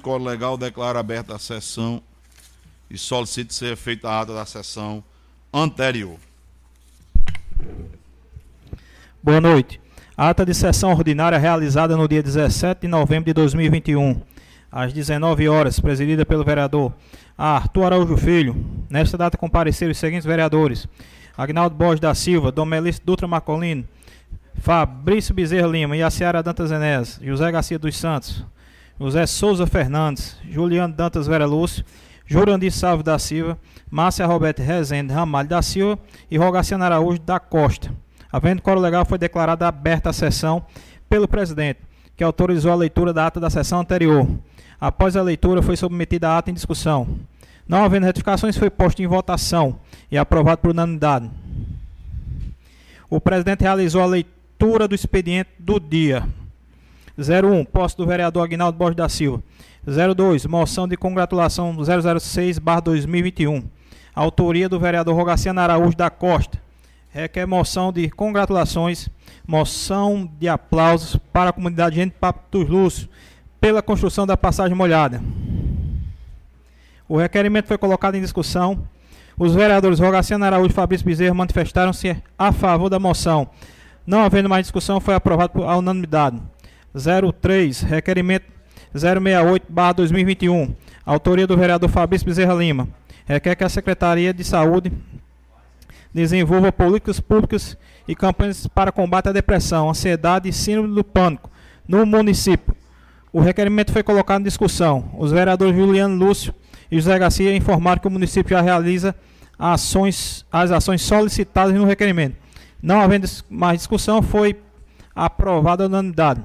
Código Legal declara aberta a sessão e solicito ser feita a ata da sessão anterior. Boa noite. Ata de sessão ordinária realizada no dia 17 de novembro de 2021, às 19 horas, presidida pelo vereador Arthur Araújo Filho. Nesta data compareceram os seguintes vereadores: Agnaldo Borges da Silva, Domelice Dutra Marcolino, Fabrício Bezerra Lima, Iaciara Dantas Enéas, José Garcia dos Santos, José Souza Fernandes, Juliano Dantas Vera Lúcio, Jurandir Salve da Silva, Márcia Roberto Rezende Ramalho da Silva e Rogaciano Araújo da Costa. Havendo coro legal, foi declarada aberta a sessão pelo presidente, que autorizou a leitura da ata da sessão anterior. Após a leitura, foi submetida a ata em discussão. Não havendo retificações, foi posto em votação e aprovado por unanimidade. O presidente realizou a leitura do expediente do dia. 01, posse do vereador Agnaldo Borges da Silva. 02, moção de congratulação 006-2021. Autoria do vereador Rogaciano Araújo da Costa. Requer moção de congratulações, moção de aplausos para a comunidade Gente Papo dos Lúcios pela construção da passagem molhada. O requerimento foi colocado em discussão. Os vereadores Rogaciano Araújo e Fabrício Bezerra manifestaram-se a favor da moção. Não havendo mais discussão, foi aprovado por unanimidade. 03, requerimento 068-2021. Autoria do vereador Fabrício Bezerra Lima. Requer que a Secretaria de Saúde desenvolva políticas públicas e campanhas para combate à depressão, ansiedade e síndrome do pânico no município. O requerimento foi colocado em discussão. Os vereadores Juliano Lúcio e José Garcia informaram que o município já realiza ações, as ações solicitadas no requerimento. Não havendo mais discussão, foi aprovada a unanimidade.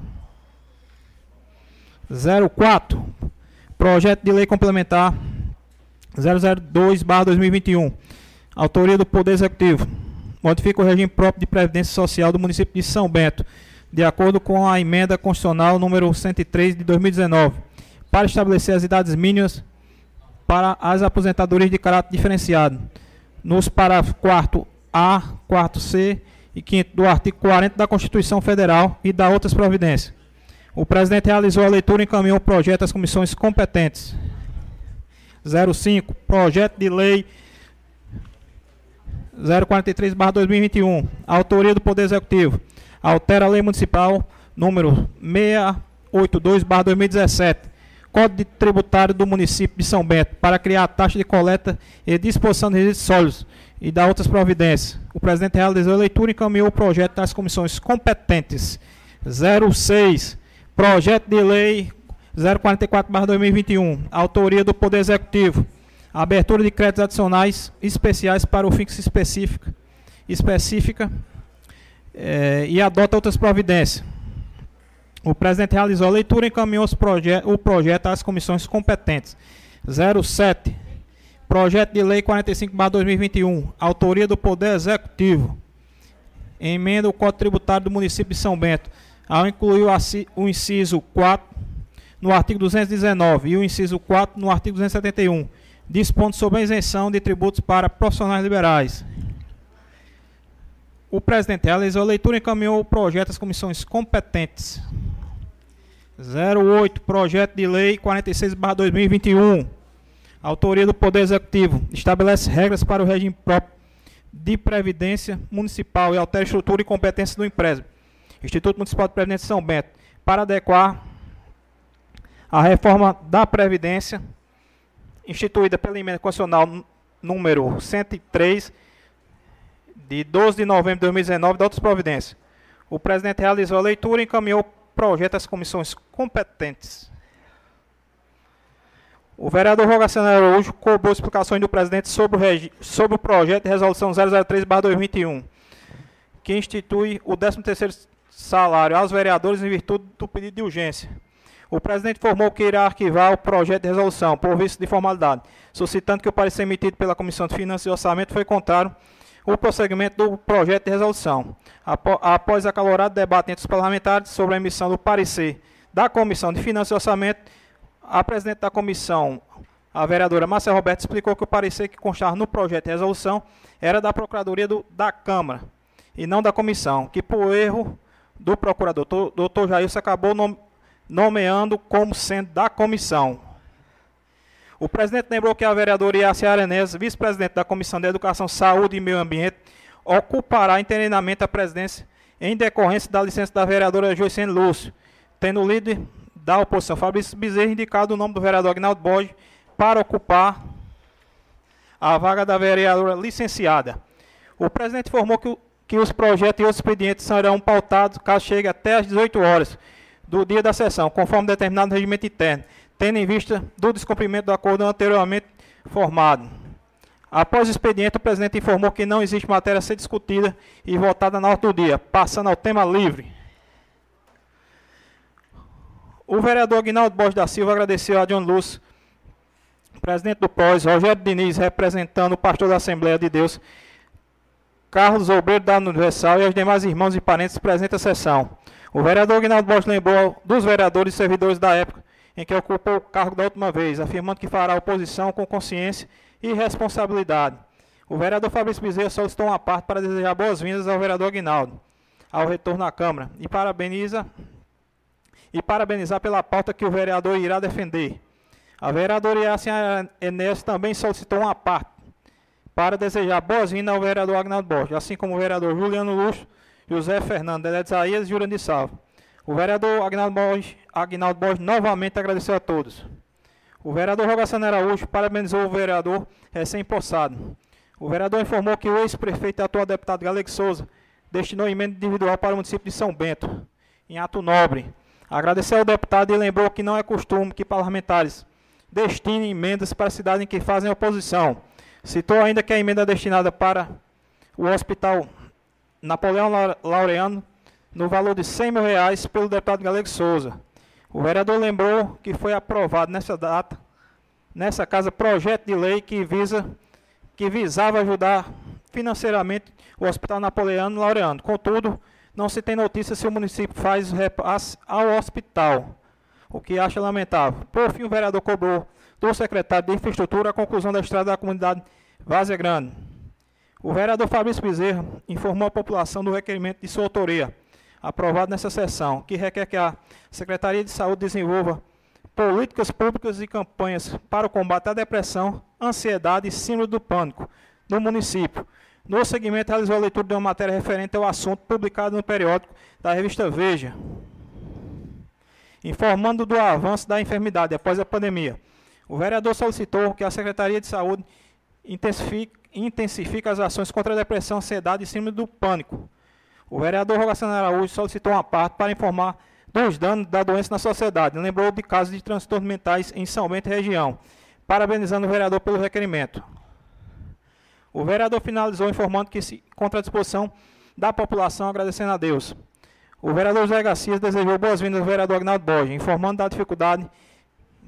04. Projeto de Lei Complementar 002-2021. Autoria do Poder Executivo. Modifica o regime próprio de Previdência Social do município de São Bento, de acordo com a emenda constitucional número 103 de 2019, para estabelecer as idades mínimas para as aposentadorias de caráter diferenciado, nos parágrafos 4 A, 4 C e 5 do artigo 40 da Constituição Federal e da outras providências. O presidente realizou a leitura e encaminhou o projeto às comissões competentes. 05. Projeto de lei 043-2021. Autoria do Poder Executivo. Altera a lei municipal número 682-2017. Código Tributário do município de São Bento para criar a taxa de coleta e disposição de resíduos sólidos e dar outras providências. O presidente realizou a leitura e encaminhou o projeto às comissões competentes. 06. Projeto de Lei 044-2021. Autoria do Poder Executivo. Abertura de créditos adicionais especiais para o fixo específica, específica é, e adota outras providências. O presidente realizou a leitura e encaminhou proje o projeto às comissões competentes. 07. Projeto de Lei 45-2021. Autoria do Poder Executivo. Emenda o Código Tributário do município de São Bento ao incluir o inciso 4 no artigo 219 e o inciso 4 no artigo 271, dispondo sobre a isenção de tributos para profissionais liberais. O presidente realizou a leitura e encaminhou o projeto às comissões competentes. 08, projeto de lei 46/2021. Autoria do Poder Executivo. Estabelece regras para o regime próprio de previdência municipal e altera a estrutura e competência do empréstimo Instituto Municipal de Previdência de São Bento, para adequar a reforma da Previdência instituída pela emenda constitucional número 103 de 12 de novembro de 2019 da outras providências. O presidente realizou a leitura e encaminhou o projeto às comissões competentes. O vereador Rogaciano Araújo cobrou explicações do presidente sobre o, sobre o projeto de resolução 003-2021, que institui o 13º salário aos vereadores em virtude do pedido de urgência. O presidente informou que irá arquivar o projeto de resolução, por vício de formalidade, suscitando que o parecer emitido pela Comissão de Finanças e Orçamento foi contrário ao prosseguimento do projeto de resolução. Após acalorado debate entre os parlamentares sobre a emissão do parecer da Comissão de Finanças e Orçamento, a presidente da comissão, a vereadora Márcia Roberto, explicou que o parecer que constava no projeto de resolução era da Procuradoria do, da Câmara e não da comissão, que por erro do procurador, doutor Jailson, acabou nomeando como sendo da comissão. O presidente lembrou que a vereadora Iacia Arenés, vice-presidente da Comissão de Educação, Saúde e Meio Ambiente, ocupará internamente a presidência em decorrência da licença da vereadora Joicene Lúcio, tendo o líder da oposição, Fabrício Bezerra, indicado o nome do vereador Agnaldo Borges para ocupar a vaga da vereadora licenciada. O presidente informou que, que os projetos e outros expedientes serão pautados caso chegue até às 18 horas do dia da sessão, conforme determinado no regimento interno, tendo em vista do descumprimento do acordo anteriormente formado. Após o expediente, o presidente informou que não existe matéria a ser discutida e votada na ordem do dia, passando ao tema livre. O vereador Aguinaldo Borges da Silva agradeceu a John Lúcio, presidente do POS, Rogério Diniz, representando o pastor da Assembleia de Deus, Carlos Obreiro da Universal e aos demais irmãos e parentes presentes à sessão. O vereador Aguinaldo Borges lembrou dos vereadores e servidores da época em que ocupou o cargo da última vez, afirmando que fará oposição com consciência e responsabilidade. O vereador Fabrício Bezerra solicitou uma parte para desejar boas-vindas ao vereador Aguinaldo, ao retorno à Câmara, e parabeniza e parabenizar pela pauta que o vereador irá defender. A vereadora Yacine Enéas também solicitou uma parte para desejar boas-vindas ao vereador Agnaldo Borges, assim como o vereador Juliano Luxo, José Fernando, Dedé Isaías e Jurandir Salvo. O vereador Agnaldo Borges, Agnaldo Borges novamente agradeceu a todos. O vereador Rogaciano Araújo parabenizou o vereador recém-possado. O vereador informou que o ex-prefeito e atual deputado Galego Souza destinou emenda individual para o município de São Bento, em ato nobre. Agradeceu ao deputado e lembrou que não é costume que parlamentares destinem emendas para a cidade em que fazem oposição. Citou ainda que a emenda destinada para o hospital Napoleão Laureano no valor de 100 mil reais pelo deputado Galego Souza. O vereador lembrou que foi aprovado nessa data, nessa casa, projeto de lei que visa que visava ajudar financeiramente o Hospital Napoleano Laureano. Contudo, não se tem notícia se o município faz repasse ao hospital, o que acha lamentável. Por fim, o vereador cobrou do secretário de Infraestrutura a conclusão da estrada da comunidade Vazia Grande. O vereador Fabrício Bezerra informou a população do requerimento de sua autoria aprovado nessa sessão, que requer que a Secretaria de Saúde desenvolva políticas públicas e campanhas para o combate à depressão, ansiedade e síndrome do pânico no município. No segmento, realizou a leitura de uma matéria referente ao assunto publicado no periódico da revista Veja, informando do avanço da enfermidade após a pandemia. O vereador solicitou que a Secretaria de Saúde intensifique, intensifique as ações contra a depressão, ansiedade e síndrome do pânico o vereador Rogaciano Araújo solicitou uma parte para informar dos danos da doença na sociedade. Lembrou de casos de transtornos mentais em São Bento e região, parabenizando o vereador pelo requerimento. O vereador finalizou informando que se contra a disposição da população, agradecendo a Deus. O vereador José Garcia desejou boas-vindas ao vereador Agnaldo Borges, informando da dificuldade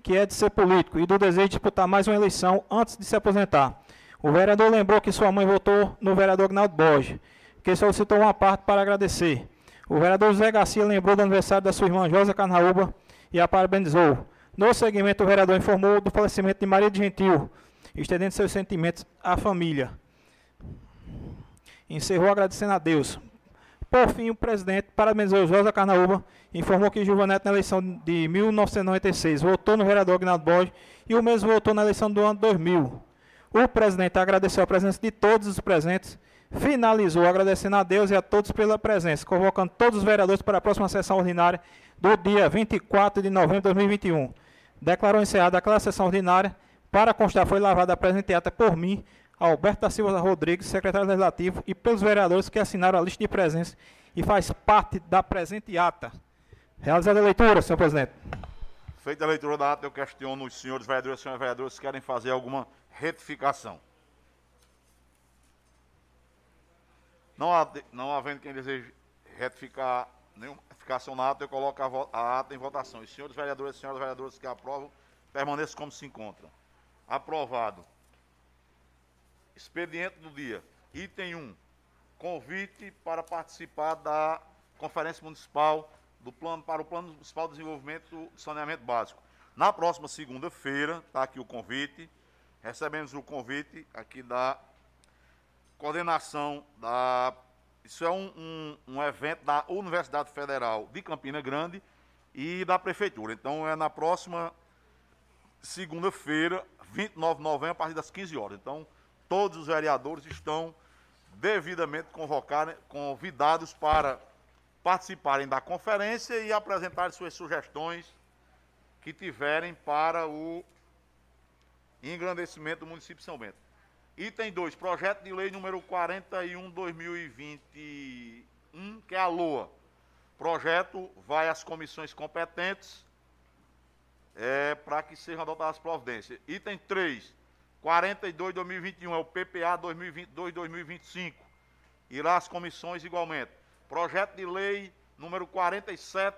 que é de ser político e do desejo de disputar mais uma eleição antes de se aposentar. O vereador lembrou que sua mãe votou no vereador Agnaldo Borges que solicitou uma parte para agradecer. O vereador José Garcia lembrou do aniversário da sua irmã Josa Carnaúba e a parabenizou. No segmento, o vereador informou do falecimento de Maria de Gentil, estendendo seus sentimentos à família. Encerrou agradecendo a Deus. Por fim, o presidente parabenizou Josa Carnaúba informou que Gilva Neto, na eleição de 1996, votou no vereador Agnaldo Borges e o mesmo votou na eleição do ano 2000. O presidente agradeceu a presença de todos os presentes finalizou agradecendo a Deus e a todos pela presença, convocando todos os vereadores para a próxima sessão ordinária do dia 24 de novembro de 2021. Declarou encerrada aquela sessão ordinária. Para constar, foi lavada a presente ata por mim, Alberto da Silva Rodrigues, secretário legislativo, e pelos vereadores que assinaram a lista de presença e faz parte da presente ata. Realizada a leitura, senhor presidente. Feita a leitura da ata, eu questiono os senhores vereadores e senhores vereadores se querem fazer alguma retificação. Não, há, não havendo quem deseje retificar nenhuma retificação na ata, eu coloco a, a ata em votação. Os senhores vereadores e senhoras vereadoras que aprovam, permaneçam como se encontram. Aprovado. Expediente do dia. Item 1. Convite para participar da Conferência Municipal do plano, para o Plano Municipal de Desenvolvimento de Saneamento Básico. Na próxima segunda-feira, está aqui o convite. Recebemos o convite aqui da coordenação da. Isso é um, um, um, evento da Universidade Federal de Campina Grande e da Prefeitura. Então é na próxima segunda-feira, 29 de novembro, a partir das 15 horas. Então, todos os vereadores estão devidamente convidados para participarem da conferência e apresentarem suas sugestões que tiverem para o engrandecimento do município de São Bento. Item 2, projeto de lei número 41-2021, que é a LOA. Projeto vai às comissões competentes é, para que sejam adotadas as providências. Item 3, 42-2021, é o PPA 2022-2025. Irá às comissões igualmente. Projeto de lei número 47,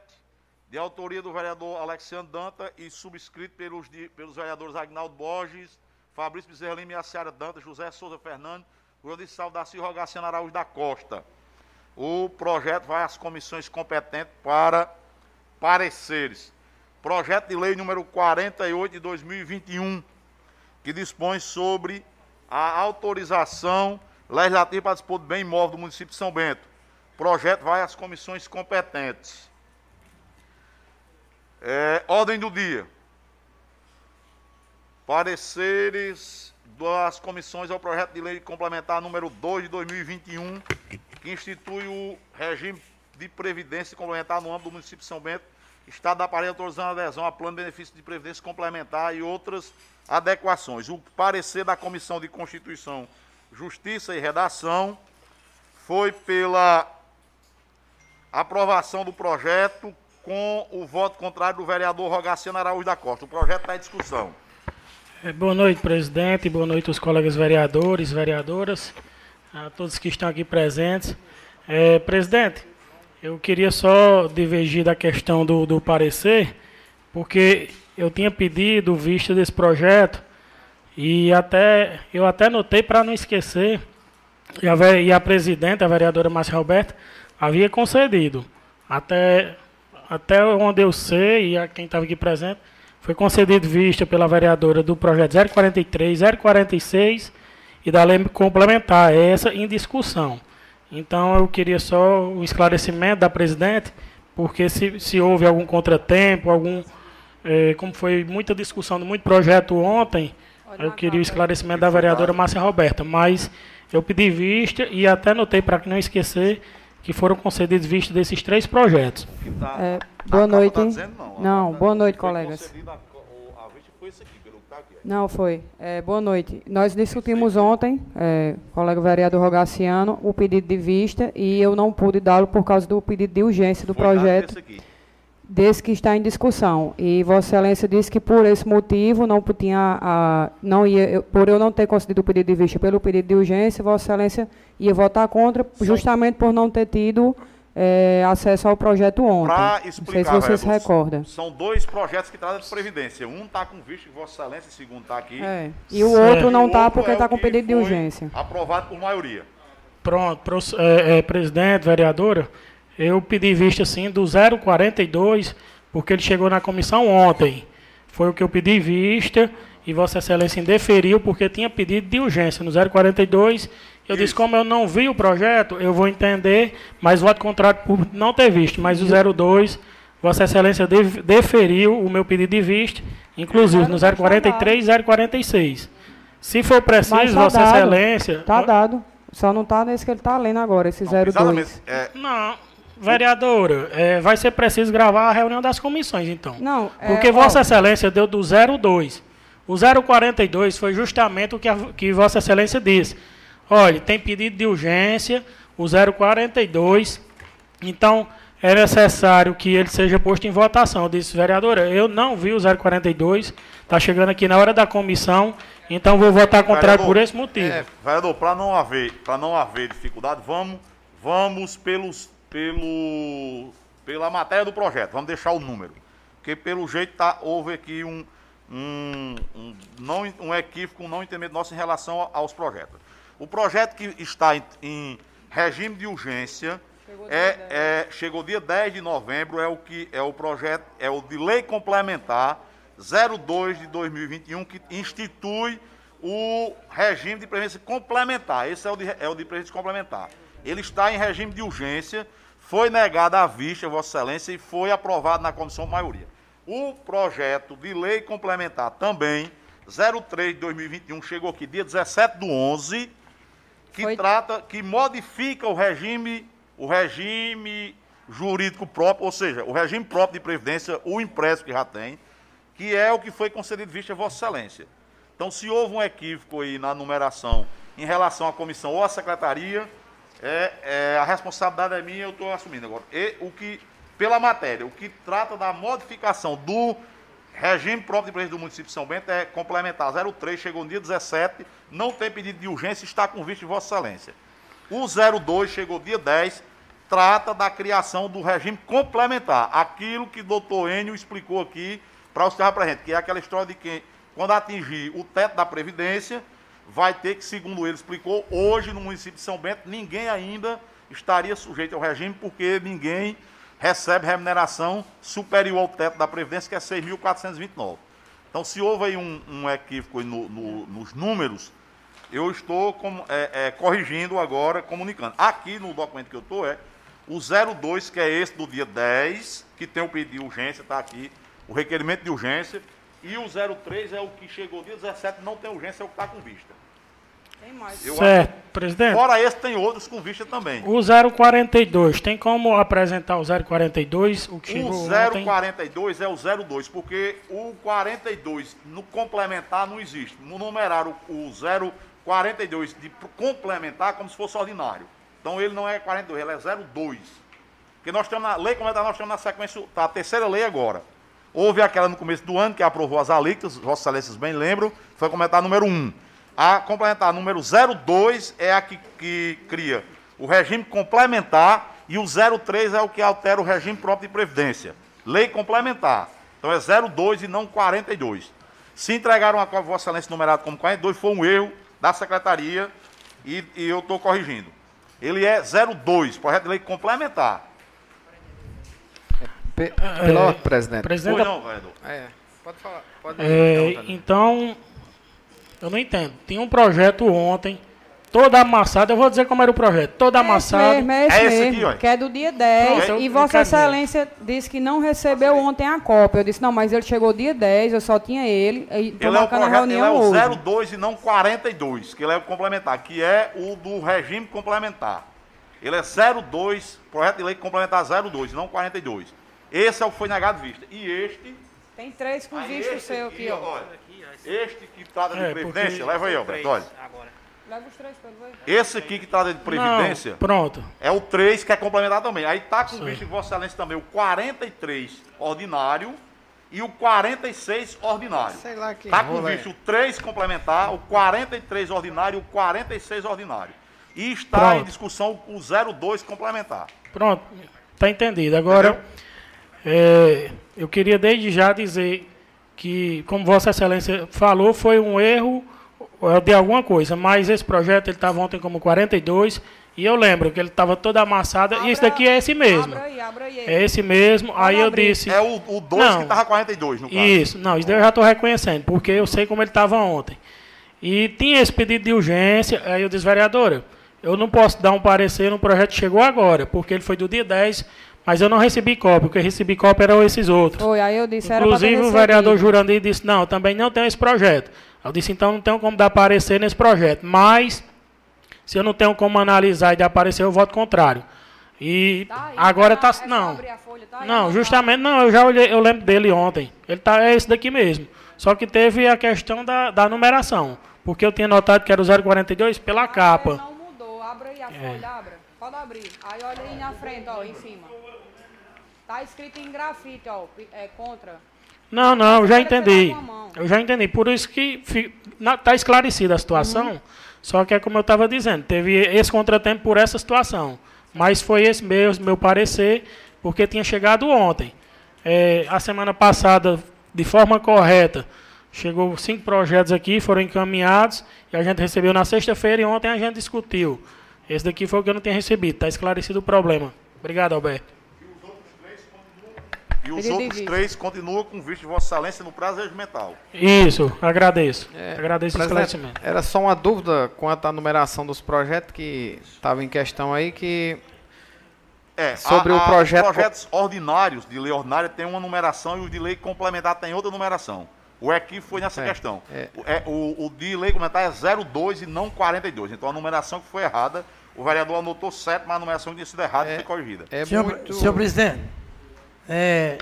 de autoria do vereador Alexandre Danta e subscrito pelos, pelos vereadores Agnaldo Borges, Fabrício Bezerra Lima e Aciara Danta, José Souza Fernando, Rony Saldaci Rogaciano Araújo da Costa. O projeto vai às comissões competentes para pareceres. Projeto de lei número 48 de 2021, que dispõe sobre a autorização legislativa para dispor do bem imóvel do município de São Bento. O projeto vai às comissões competentes. É, ordem do dia. Pareceres das comissões ao projeto de lei complementar número 2 de 2021, que institui o regime de previdência complementar no âmbito do município de São Bento, Estado da Paraíba autorizando a adesão a plano de benefício de previdência complementar e outras adequações. O parecer da Comissão de Constituição, Justiça e Redação foi pela aprovação do projeto com o voto contrário do vereador Rogaciano Araújo da Costa. O projeto está em discussão. É, boa noite, presidente. Boa noite aos colegas vereadores, vereadoras, a todos que estão aqui presentes. É, presidente, eu queria só divergir da questão do, do parecer, porque eu tinha pedido vista desse projeto e até eu até notei para não esquecer, e a, e a presidente, a vereadora Márcia Roberta, havia concedido. Até até onde eu sei, e a quem estava aqui presente, foi concedido vista pela vereadora do projeto 043, 046 e da lei complementar, essa em discussão. Então eu queria só o esclarecimento da presidente, porque se, se houve algum contratempo, algum. Eh, como foi muita discussão de muito projeto ontem, eu queria o esclarecimento da vereadora Márcia Roberta, mas eu pedi vista e até notei para que não esquecer que foram concedidos vista desses três projetos. Tá, é, boa noite. Tá dizendo, não, não boa noite, colegas. A, a vista foi tá aqui. Não, foi. É, boa noite. Nós discutimos ontem, é, colega vereador Rogaciano, o pedido de vista e eu não pude dá-lo por causa do pedido de urgência do foi projeto desse que está em discussão. E Vossa Excelência disse que por esse motivo não tinha a, não ia, por eu não ter concedido o pedido de vista pelo pedido de urgência, Vossa Excelência ia votar contra, justamente por não ter tido é, acesso ao projeto ontem. Para explicar, não sei se você se recorda. São dois projetos que trazem de previdência. Um está com visto de Vossa Excelência, o segundo está aqui. É. E o outro não está porque está é com pedido de urgência. Aprovado por maioria. Pronto, pro, é, é, presidente, vereadora, eu pedi vista sim do 042, porque ele chegou na comissão ontem. Foi o que eu pedi vista e Vossa Excelência indeferiu porque tinha pedido de urgência no 042. Eu Isso. disse, como eu não vi o projeto, eu vou entender, mas voto contrário por não ter visto. Mas o 02, Vossa Excelência deferiu o meu pedido de vista, inclusive no 043 e 046. Se for preciso, tá Vossa dado. Excelência. Está dado. Só não está nesse que ele está lendo agora, esse 02. É... Não. Vereadora, é, vai ser preciso gravar a reunião das comissões, então. Não, é, Porque Vossa ó, Excelência deu do 02. O 042 foi justamente o que, a, que Vossa Excelência disse. Olha, tem pedido de urgência, o 042. Então, é necessário que ele seja posto em votação. Eu disse, vereadora, eu não vi o 042, está chegando aqui na hora da comissão, então vou votar contrário por esse motivo. É, vereador, para não haver, não haver dificuldade, vamos, vamos pelos pelo, pela matéria do projeto. Vamos deixar o número. Porque pelo jeito tá, houve aqui um, um, um, não, um equívoco, um não entendimento nosso em relação aos projetos. O projeto que está em, em regime de urgência chegou é, é, chegou dia 10 de novembro, é o que é o projeto, é o de lei complementar 02 de 2021, que institui o regime de previdência complementar. Esse é o de, é o de previdência complementar. Ele está em regime de urgência foi negada à vista, Vossa Excelência, e foi aprovado na comissão maioria. O projeto de lei complementar também, 03 de 2021, chegou aqui dia 17 do 11, que foi... trata, que modifica o regime, o regime jurídico próprio, ou seja, o regime próprio de previdência, o impresso que já tem, que é o que foi concedido vista Vossa Excelência. Então, se houve um equívoco aí na numeração em relação à comissão ou à secretaria, é, é a responsabilidade é minha, eu estou assumindo agora. E o que, pela matéria, o que trata da modificação do regime próprio de presidente do município de São Bento é complementar 03, chegou no dia 17, não tem pedido de urgência, está com visto de Vossa Excelência. O 02 chegou dia 10, trata da criação do regime complementar, aquilo que o doutor Enio explicou aqui para o senhor presente, que é aquela história de que quando atingir o teto da Previdência, vai ter que, segundo ele explicou, hoje no município de São Bento, ninguém ainda estaria sujeito ao regime, porque ninguém recebe remuneração superior ao teto da Previdência, que é 6.429. Então, se houve aí um, um equívoco no, no, nos números, eu estou com, é, é, corrigindo agora, comunicando. Aqui no documento que eu estou é o 02, que é esse do dia 10, que tem o pedido de urgência, está aqui, o requerimento de urgência, e o 03 é o que chegou dia 17, não tem urgência, é o que está com vista. Tem mais. Eu certo, acho, presidente. Fora esse, tem outros com vista também. O 042, tem como apresentar o 042? O, que o 042 ontem? é o 02, porque o 42 no complementar não existe. No numerar o, o 042 de complementar como se fosse ordinário. Então ele não é 42, ele é 02. Porque nós estamos na lei complementar, nós estamos na sequência, tá, a terceira lei agora. Houve aquela no começo do ano que aprovou as alíquotas, Vossas Excelências bem lembram, foi comentar número 1. A complementar número 02 é a que, que cria o regime complementar e o 03 é o que altera o regime próprio de previdência. Lei complementar. Então é 02 e não 42. Se entregaram a Vossa Excelência numerado como 42, foi um erro da secretaria e, e eu estou corrigindo. Ele é 02, projeto de lei complementar. Pela é, presidente. presidente Foi não, É, pode falar. Pode é, então, eu não entendo. Tinha um projeto ontem, todo amassado. Eu vou dizer como era o projeto. Todo é amassado. Mesmo, é esse, é esse mesmo, aqui, ó. Que é do dia 10. Pronto, e Vossa Excelência disse que não recebeu ontem a cópia. Eu disse, não, mas ele chegou dia 10, eu só tinha ele. E ele é o projeto, reunião ele é o 02 e não 42, que ele é o complementar, que é o do regime complementar. Ele é 02, projeto de lei complementar 02, não 42. Esse é o que foi negado vista. E este. Tem três com visto seu aqui, ó. Olha, este que trata de é, previdência, leva aí, Alberto, olha. Leva os três, Esse aqui que trata de previdência. Não, pronto. É o 3 que é complementado também. Aí tá com visto em Vossa Excelência também o 43 ordinário e o 46 ordinário. Sei lá que. Tá com visto o 3 complementar, o 43 ordinário e o 46 ordinário. E está pronto. em discussão o 02 complementar. Pronto. Tá entendido. Agora. É, eu queria desde já dizer que, como Vossa Excelência falou, foi um erro é, de alguma coisa, mas esse projeto ele estava ontem como 42 e eu lembro que ele estava todo amassado abra, e esse daqui é esse mesmo. Abra aí, abra aí. É esse mesmo. Pode aí eu abrir. disse. É o 2 que estava 42, no caso. Isso, não, isso daí eu já estou reconhecendo, porque eu sei como ele estava ontem. E tinha esse pedido de urgência, aí eu disse, vereadora, eu não posso dar um parecer no projeto que chegou agora, porque ele foi do dia 10 mas eu não recebi cópia, o que eu recebi cópia eram esses outros. Foi, aí eu disse, Inclusive o vereador Jurandir disse, não, também não tenho esse projeto. Eu disse, então não tenho como dar aparecer nesse projeto. Mas, se eu não tenho como analisar e dar aparecer, eu voto contrário. E tá aí, agora está. Tá, é não, folha, tá não, justamente não, eu já olhei, eu lembro dele ontem. Ele tá, é esse daqui mesmo. Só que teve a questão da, da numeração. Porque eu tinha notado que era o 042 pela ah, capa. Não mudou, abra aí a é. folha, abra. Pode abrir. Aí olha aí na frente, ó, em cima. Tá escrito em grafite, ó, é contra. Não, não, eu já entendi. Eu já entendi. Por isso que está esclarecida a situação. Uhum. Só que é como eu estava dizendo, teve esse contratempo por essa situação. Mas foi esse mesmo meu parecer, porque tinha chegado ontem. É, a semana passada, de forma correta, chegou cinco projetos aqui, foram encaminhados, e a gente recebeu na sexta-feira e ontem a gente discutiu. Esse daqui foi o que eu não tinha recebido. Está esclarecido o problema. Obrigado, Alberto. E os outros três continuam com visto de Vossa Excelência no prazo regimental. Isso, agradeço. É, agradeço o esclarecimento. Era só uma dúvida quanto à numeração dos projetos que estava em questão aí, que É, sobre a, a, o projeto. Os projetos ordinários, de lei ordinária, tem uma numeração e os de lei complementar tem outra numeração. O EQI foi nessa é, questão. É. O, é, o, o de lei complementar é 02 e não 42. Então a numeração que foi errada, o vereador anotou certo, mas a numeração tinha sido errada e é, foi corrigida. É senhor, muito... senhor presidente, é,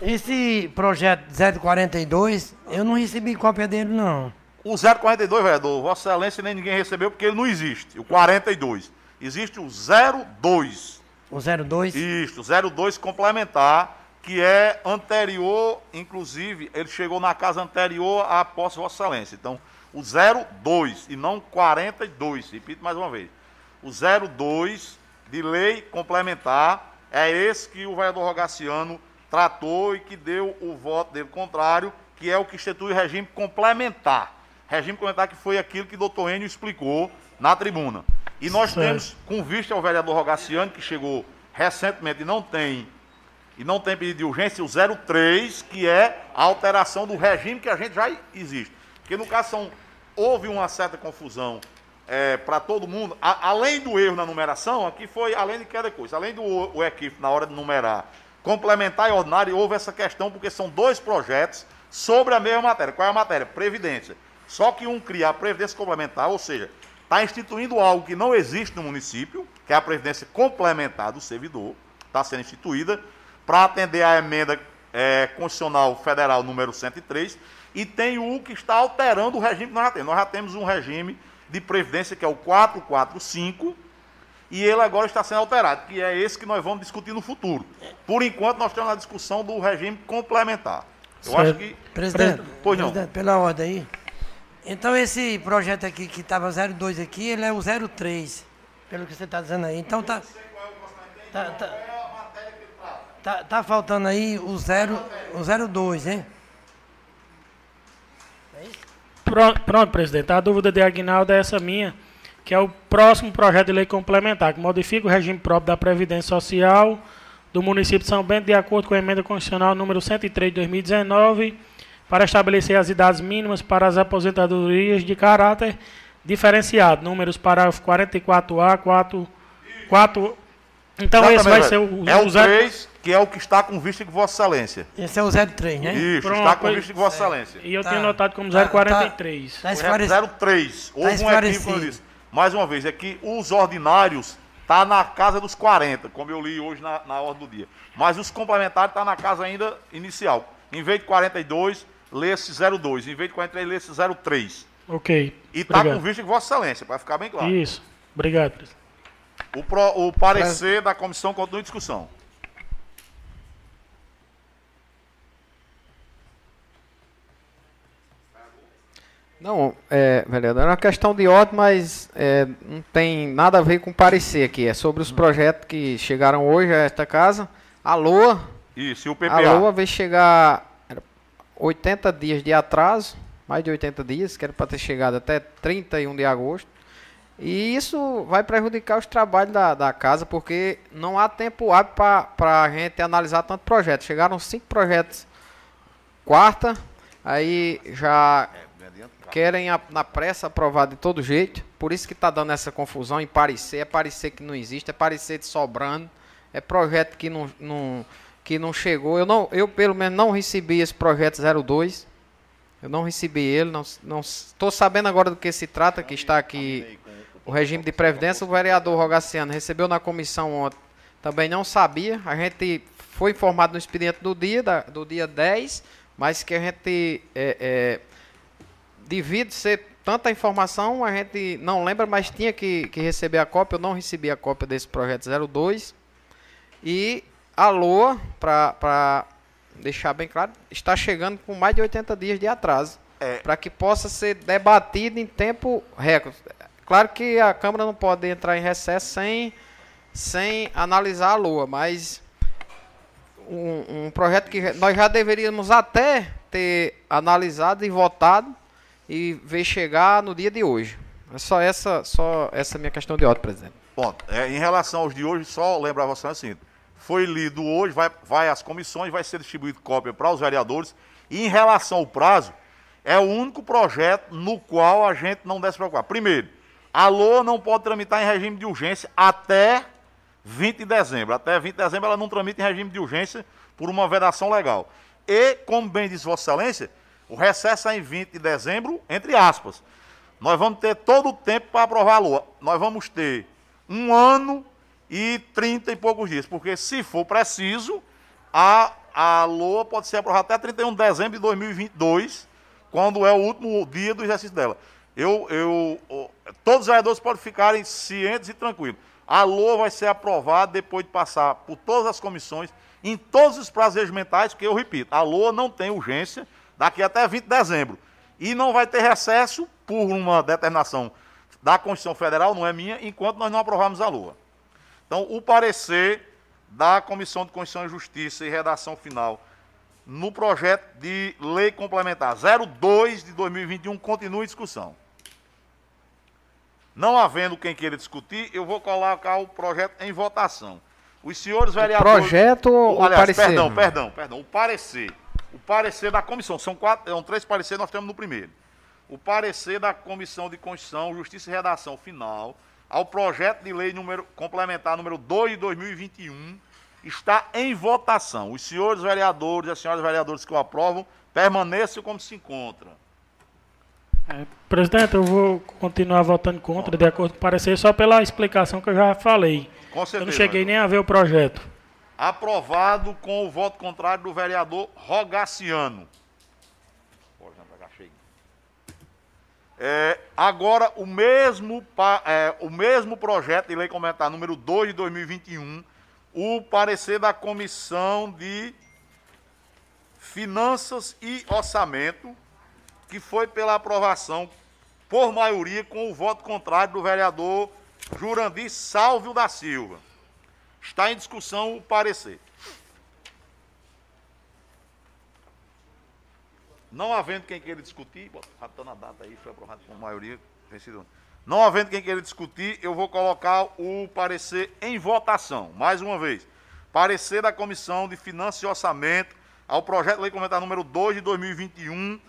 esse projeto 042, eu não recebi cópia dele, não. O 042, vereador, Vossa Excelência nem ninguém recebeu porque ele não existe. O 42. Existe o 02. O 02? Isso, o 02 complementar, que é anterior, inclusive, ele chegou na casa anterior à posse Vossa Excelência. Então, o 02 e não 42, repito mais uma vez. O 02 de lei complementar é esse que o vereador Rogaciano tratou e que deu o voto dele contrário, que é o que institui o regime complementar. Regime complementar que foi aquilo que o doutor Enio explicou na tribuna. E nós certo. temos, com vista ao vereador Rogaciano, que chegou recentemente e não tem e não tem pedido de urgência, o 03, que é a alteração do regime que a gente já existe. Porque no caso são, houve uma certa confusão é, para todo mundo, a, além do erro na numeração, aqui foi, além de cada coisa, além do o equipe na hora de numerar, complementar e ordinário, houve essa questão, porque são dois projetos sobre a mesma matéria. Qual é a matéria? Previdência. Só que um cria a previdência complementar, ou seja, está instituindo algo que não existe no município, que é a previdência complementar do servidor, está sendo instituída, para atender à emenda é, constitucional federal número 103, e tem o que está alterando o regime que nós já temos. Nós já temos um regime de previdência que é o 445, e ele agora está sendo alterado, que é esse que nós vamos discutir no futuro. Por enquanto, nós temos a discussão do regime complementar. Eu certo. acho que. Presidente, pois não. Presidente, pela ordem aí. Então esse projeto aqui que estava 02 aqui, ele é o 03, pelo que você está dizendo aí. Então tá. Tá, tá, tá, tá faltando aí o, zero, o 02, hein? Pronto, pronto, presidente. A dúvida de Aguinaldo é essa minha, que é o próximo projeto de lei complementar, que modifica o regime próprio da Previdência Social do município de São Bento, de acordo com a emenda constitucional número 103 de 2019 para estabelecer as idades mínimas para as aposentadorias de caráter diferenciado. Números parágrafo 44A, 4. 4 então Exatamente, esse vai ser o, é o, 3, que é o que está com vista de Vossa Excelência. Esse é o 03, né? Isso, Pronto, está com vista de Vossa Excelência. E eu tá. tenho notado como 043. Tá, tá, tá 03. Houve tá um equívoco nisso. Mais uma vez, é que os ordinários está na casa dos 40, como eu li hoje na, na ordem do dia. Mas os complementares estão tá na casa ainda inicial. Em vez de 42, lê-se 02. Em vez de 43, lê-se 03. Ok. E está com vista de Vossa Excelência, para ficar bem claro. Isso. Obrigado, presidente. O, pro, o parecer é. da comissão continua em discussão. Não, é, vereador, é uma questão de ordem, mas é, não tem nada a ver com parecer aqui. É sobre os projetos que chegaram hoje a esta casa. A LOA. Isso, e o PPA. A LOA veio chegar 80 dias de atraso, mais de 80 dias, que era para ter chegado até 31 de agosto. E isso vai prejudicar os trabalhos da, da casa, porque não há tempo hábil para a gente analisar tanto projeto. Chegaram cinco projetos quarta, aí já querem a, na pressa aprovar de todo jeito. Por isso que está dando essa confusão em parecer. É parecer que não existe, é parecer de sobrando. É projeto que não, não que não chegou. Eu, não, eu pelo menos não recebi esse projeto 02. Eu não recebi ele. Não estou sabendo agora do que se trata, que está aqui o regime de previdência. O vereador Rogaciano recebeu na comissão ontem. Também não sabia. A gente foi informado no expediente do dia, da, do dia 10, mas que a gente, é, é, devido ser tanta informação, a gente não lembra, mas tinha que, que receber a cópia. Eu não recebi a cópia desse projeto 02. E a LOA, para deixar bem claro, está chegando com mais de 80 dias de atraso. É. Para que possa ser debatido em tempo recorde. Claro que a Câmara não pode entrar em recesso sem, sem analisar a LOA, mas um, um projeto que nós já deveríamos até ter analisado e votado e ver chegar no dia de hoje. É só essa, só essa minha questão de ordem, presidente. Bom, é, em relação aos de hoje, só lembrar você assim, foi lido hoje, vai, vai às comissões, vai ser distribuído cópia para os vereadores. E em relação ao prazo, é o único projeto no qual a gente não deve se preocupar. Primeiro, a LOA não pode tramitar em regime de urgência até 20 de dezembro. Até 20 de dezembro ela não tramita em regime de urgência por uma vedação legal. E, como bem disse Vossa Excelência, o recesso é em 20 de dezembro, entre aspas. Nós vamos ter todo o tempo para aprovar a LOA. Nós vamos ter um ano e 30 e poucos dias, porque se for preciso, a, a LOA pode ser aprovada até 31 de dezembro de 2022, quando é o último dia do exercício dela. Eu, eu, todos os vereadores podem ficarem cientes e tranquilos. A LOA vai ser aprovada depois de passar por todas as comissões, em todos os prazos regimentais, porque eu repito, a LOA não tem urgência daqui até 20 de dezembro. E não vai ter recesso por uma determinação da Constituição Federal, não é minha, enquanto nós não aprovarmos a LOA. Então, o parecer da Comissão de Constituição e Justiça e redação final no projeto de lei complementar 02 de 2021 continua em discussão. Não havendo quem queira discutir, eu vou colocar o projeto em votação. Os senhores vereadores. O projeto ou aliás, parecer? Perdão, perdão, perdão. O parecer. O parecer da comissão. São, quatro, são três pareceres, nós temos no primeiro. O parecer da Comissão de Constituição, Justiça e Redação final ao projeto de lei número, complementar número 2 de 2021 está em votação. Os senhores vereadores e as senhoras vereadoras que o aprovam permaneçam como se encontram. É, presidente, eu vou continuar votando contra, de acordo com o parecer, só pela explicação que eu já falei. Com certeza. Eu não cheguei nem a ver o projeto. Aprovado com o voto contrário do vereador Rogaciano. É, agora, o mesmo, é, o mesmo projeto de lei comentar número 2 de 2021, o parecer da Comissão de Finanças e Orçamento, que foi pela aprovação por maioria com o voto contrário do vereador Jurandir Salvio da Silva. Está em discussão o parecer. Não havendo quem queira discutir, ratando a data aí, foi aprovado por maioria, vencido. Não havendo quem queira discutir, eu vou colocar o parecer em votação. Mais uma vez. Parecer da Comissão de Finanças e Orçamento ao projeto de lei comentar número 2 de 2021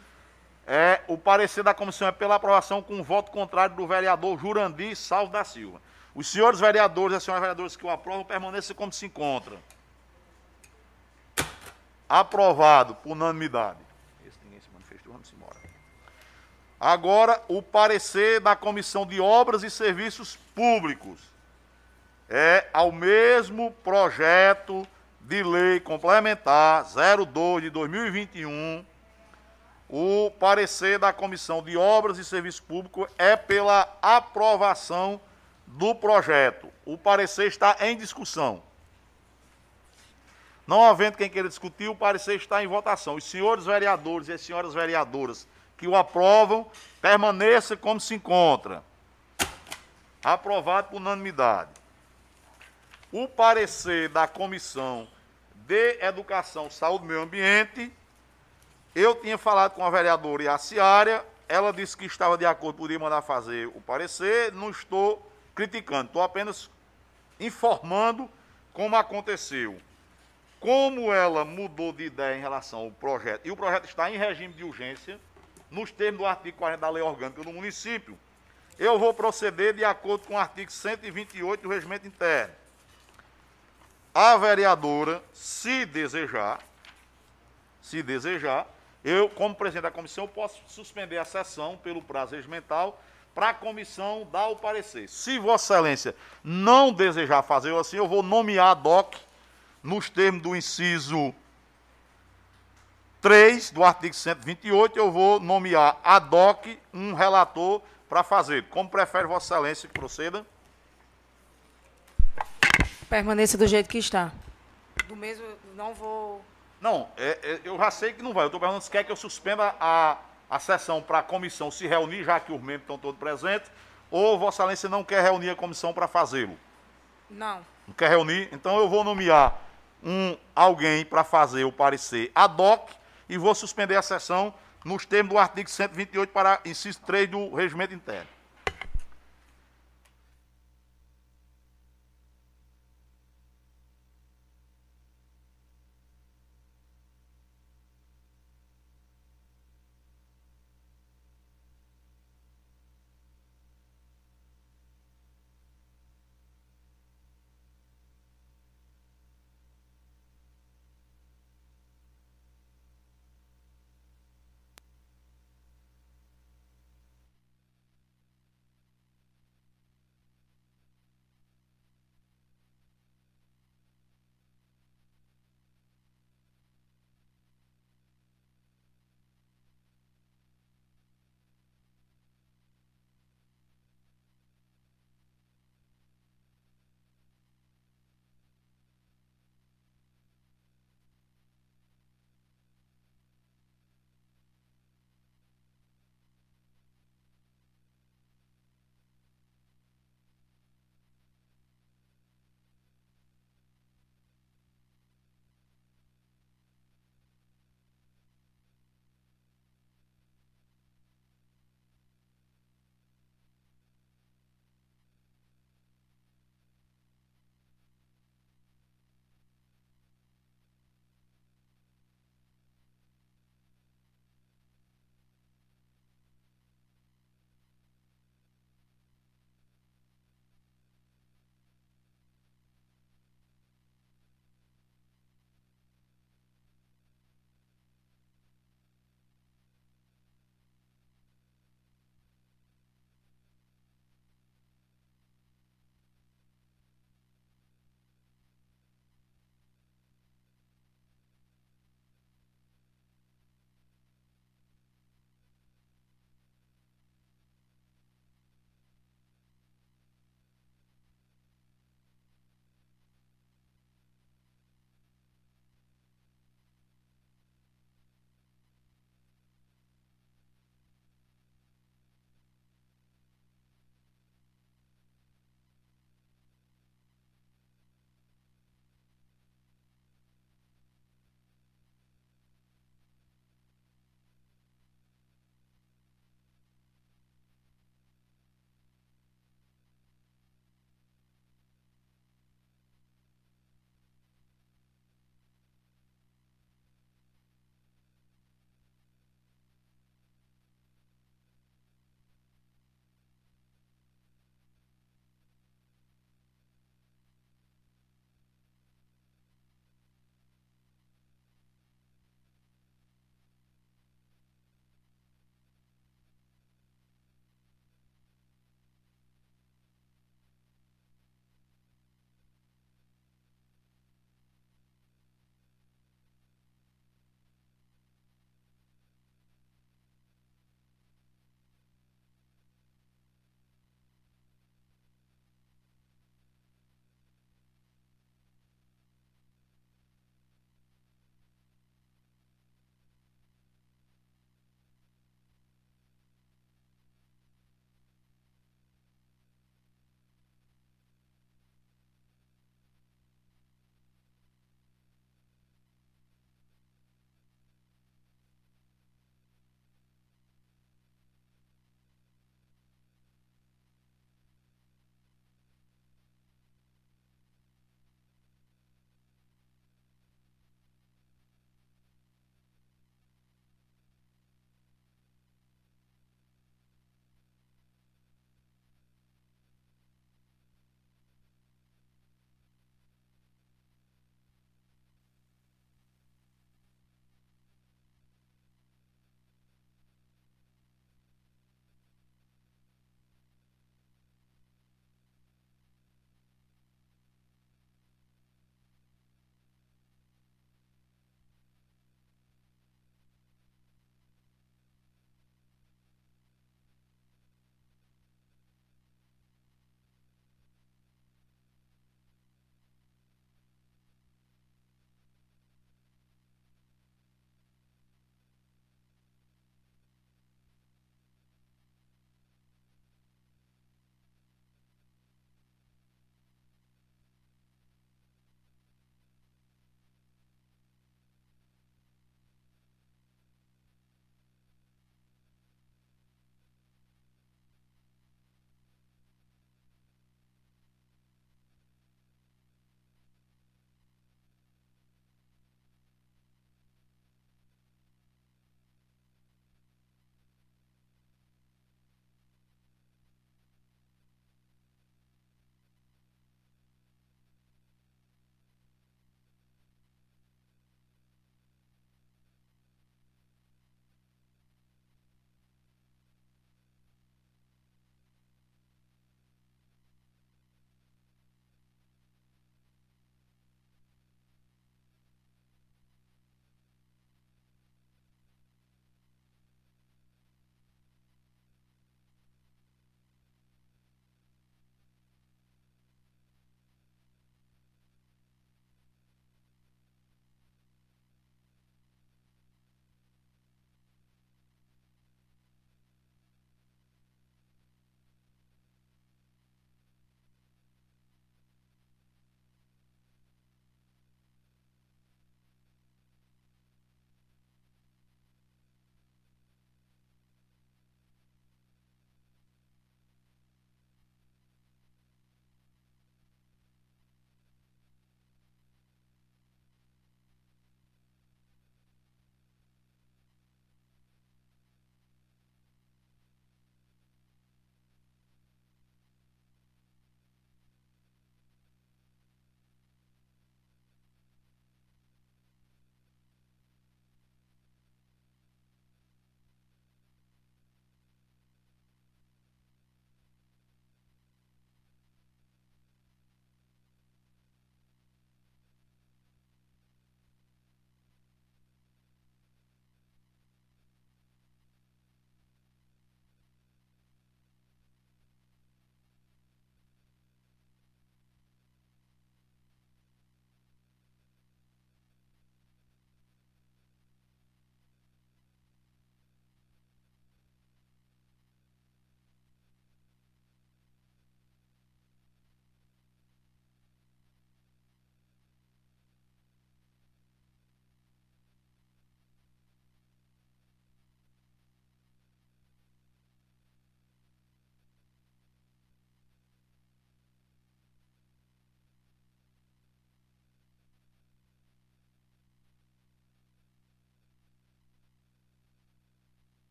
é, o parecer da comissão é pela aprovação com voto contrário do vereador Jurandir Salvo da Silva. Os senhores vereadores e as senhoras vereadoras que o aprovam permaneçam como se encontram. Aprovado por unanimidade. Esse ninguém se manifestou, vamos embora. Agora, o parecer da Comissão de Obras e Serviços Públicos. É ao mesmo projeto de lei complementar 02 de 2021 o parecer da Comissão de Obras e Serviço Público é pela aprovação do projeto. O parecer está em discussão. Não havendo quem queira discutir, o parecer está em votação. Os senhores vereadores e as senhoras vereadoras que o aprovam, permaneça como se encontra. Aprovado por unanimidade. O parecer da Comissão de Educação, Saúde e Meio Ambiente eu tinha falado com a vereadora Iaciária, ela disse que estava de acordo, podia mandar fazer o parecer, não estou criticando, estou apenas informando como aconteceu. Como ela mudou de ideia em relação ao projeto, e o projeto está em regime de urgência, nos termos do artigo 40 da Lei Orgânica do município, eu vou proceder de acordo com o artigo 128 do Regimento Interno. A vereadora, se desejar, se desejar, eu, como presidente da comissão, posso suspender a sessão pelo prazo regimental para a comissão dar o parecer. Se Vossa Excelência não desejar fazer assim, eu vou nomear a DOC nos termos do inciso 3 do artigo 128, eu vou nomear a DOC um relator para fazer. Como prefere Vossa Excelência que proceda? Permaneça do jeito que está. Do mesmo, não vou não, é, é, eu já sei que não vai. Eu estou perguntando se quer que eu suspenda a, a sessão para a comissão se reunir, já que os membros estão todos presentes, ou Vossa Excelência não quer reunir a comissão para fazê-lo? Não. Não quer reunir? Então eu vou nomear um, alguém para fazer o parecer ad hoc e vou suspender a sessão nos termos do artigo 128 para inciso 3 do regimento interno.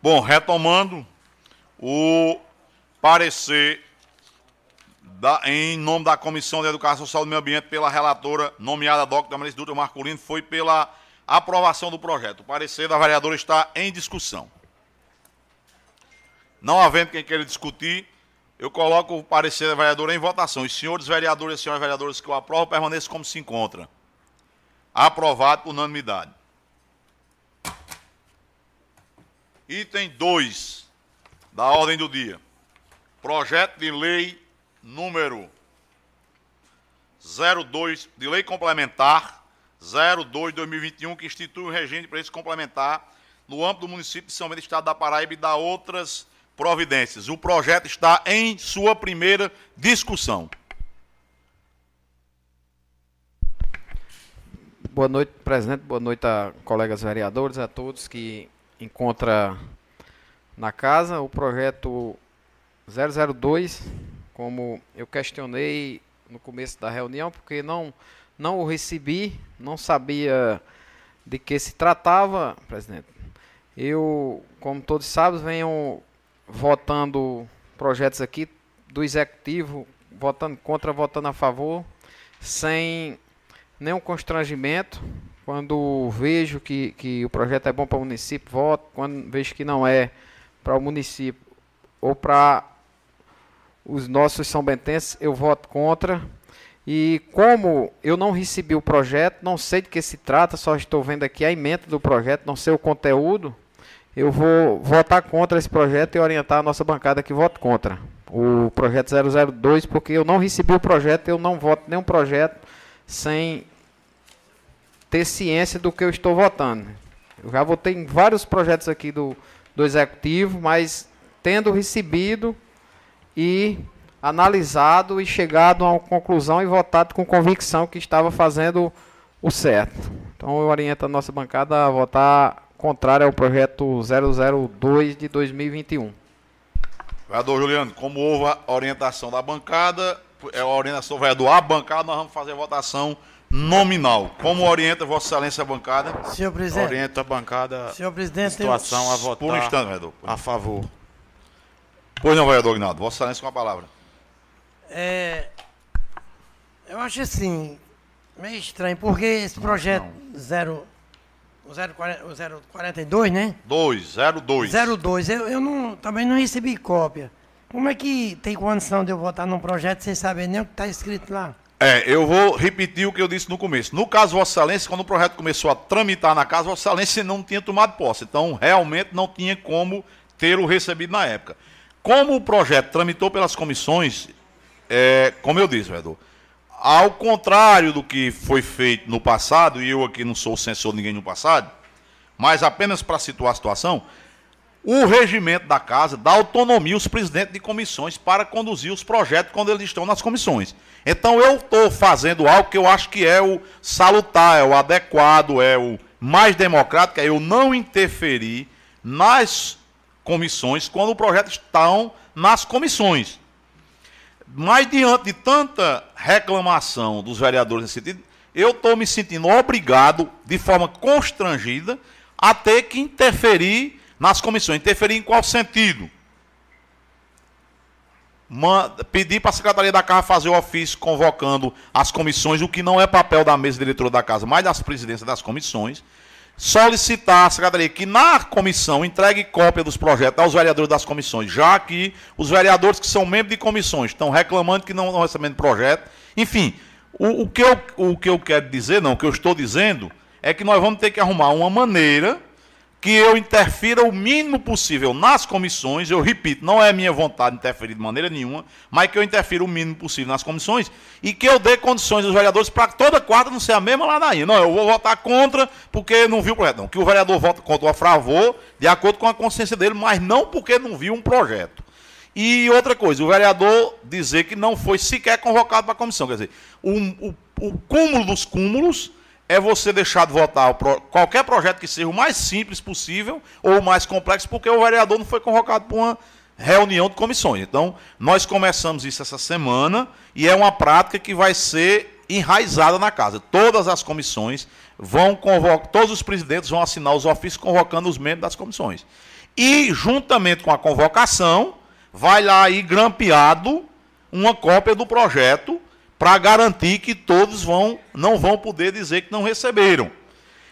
Bom, retomando o parecer da, em nome da Comissão de Educação, Saúde e Meio Ambiente pela relatora nomeada Dr. Damaris Dutra Marculino foi pela aprovação do projeto. O parecer da vereadora está em discussão. Não havendo quem queira discutir, eu coloco o parecer da vereadora em votação. Os senhores vereadores e senhoras vereadoras que o aprovam permaneçam como se encontra. Aprovado por unanimidade. Item 2 da ordem do dia. Projeto de lei número 02, de lei complementar 02-2021, que institui o regime de preço complementar no âmbito do município de São Bento, Estado da Paraíba e da outras providências. O projeto está em sua primeira discussão. Boa noite, presidente. Boa noite a colegas vereadores, a todos que encontra na casa o projeto 002, como eu questionei no começo da reunião, porque não não o recebi, não sabia de que se tratava, presidente. Eu, como todos sabem, venho votando projetos aqui do executivo, votando contra, votando a favor, sem nenhum constrangimento, quando vejo que, que o projeto é bom para o município, voto. Quando vejo que não é para o município ou para os nossos são bentenses, eu voto contra. E como eu não recebi o projeto, não sei de que se trata, só estou vendo aqui a emenda do projeto, não sei o conteúdo, eu vou votar contra esse projeto e orientar a nossa bancada que vote contra o projeto 002, porque eu não recebi o projeto, eu não voto nenhum projeto sem ter ciência do que eu estou votando. Eu já votei em vários projetos aqui do, do Executivo, mas tendo recebido e analisado e chegado a uma conclusão e votado com convicção que estava fazendo o certo. Então eu oriento a nossa bancada a votar contrário ao projeto 002 de 2021. Vereador Juliano, como houve a orientação da bancada, é a orientação do vereador à bancada, nós vamos fazer a votação nominal. Como orienta Vossa Excelência a bancada? Senhor presidente. Orienta a bancada. Senhor presidente. Situação eu... a votar. Por um instante, vereador. A favor. Pois não, vereador Aguinaldo. Vossa Excelência com a palavra. É. Eu acho assim, meio estranho, porque esse projeto não. zero. O 042, né? 2, 02. 02. Eu, eu não, também não recebi cópia. Como é que tem condição de eu votar num projeto sem saber nem o que está escrito lá? É, eu vou repetir o que eu disse no começo. No caso Vossa Excelência, quando o projeto começou a tramitar na casa, Vossa Excelência não tinha tomado posse. Então, realmente não tinha como ter o recebido na época. Como o projeto tramitou pelas comissões, é, como eu disse, vereador, ao contrário do que foi feito no passado, e eu aqui não sou censor de ninguém no passado, mas apenas para situar a situação, o regimento da casa dá autonomia aos presidentes de comissões para conduzir os projetos quando eles estão nas comissões. Então eu estou fazendo algo que eu acho que é o salutar, é o adequado, é o mais democrático, é eu não interferir nas comissões quando o projeto estão nas comissões. Mas diante de tanta reclamação dos vereadores nesse sentido, eu estou me sentindo obrigado, de forma constrangida, a ter que interferir nas comissões. Interferir em qual sentido? Pedir para a Secretaria da Casa fazer o ofício convocando as comissões, o que não é papel da mesa diretora da Casa, mas das presidências das comissões. Solicitar à Secretaria que na comissão entregue cópia dos projetos aos vereadores das comissões, já que os vereadores que são membros de comissões estão reclamando que não estão recebendo projeto. Enfim, o, o, que eu, o que eu quero dizer, não, o que eu estou dizendo, é que nós vamos ter que arrumar uma maneira que eu interfira o mínimo possível nas comissões. Eu repito, não é minha vontade interferir de maneira nenhuma, mas que eu interfira o mínimo possível nas comissões e que eu dê condições aos vereadores para toda quarta não ser a mesma ladainha. Não, eu vou votar contra porque não viu o projeto. Não, que o vereador vota contra ou a favor, de acordo com a consciência dele, mas não porque não viu um projeto. E outra coisa, o vereador dizer que não foi sequer convocado para a comissão. Quer dizer, o, o, o cúmulo dos cúmulos é você deixar de votar qualquer projeto que seja o mais simples possível ou o mais complexo, porque o vereador não foi convocado para uma reunião de comissões. Então, nós começamos isso essa semana e é uma prática que vai ser enraizada na casa. Todas as comissões vão convocar, todos os presidentes vão assinar os ofícios convocando os membros das comissões. E, juntamente com a convocação, vai lá aí grampeado uma cópia do projeto para garantir que todos vão não vão poder dizer que não receberam.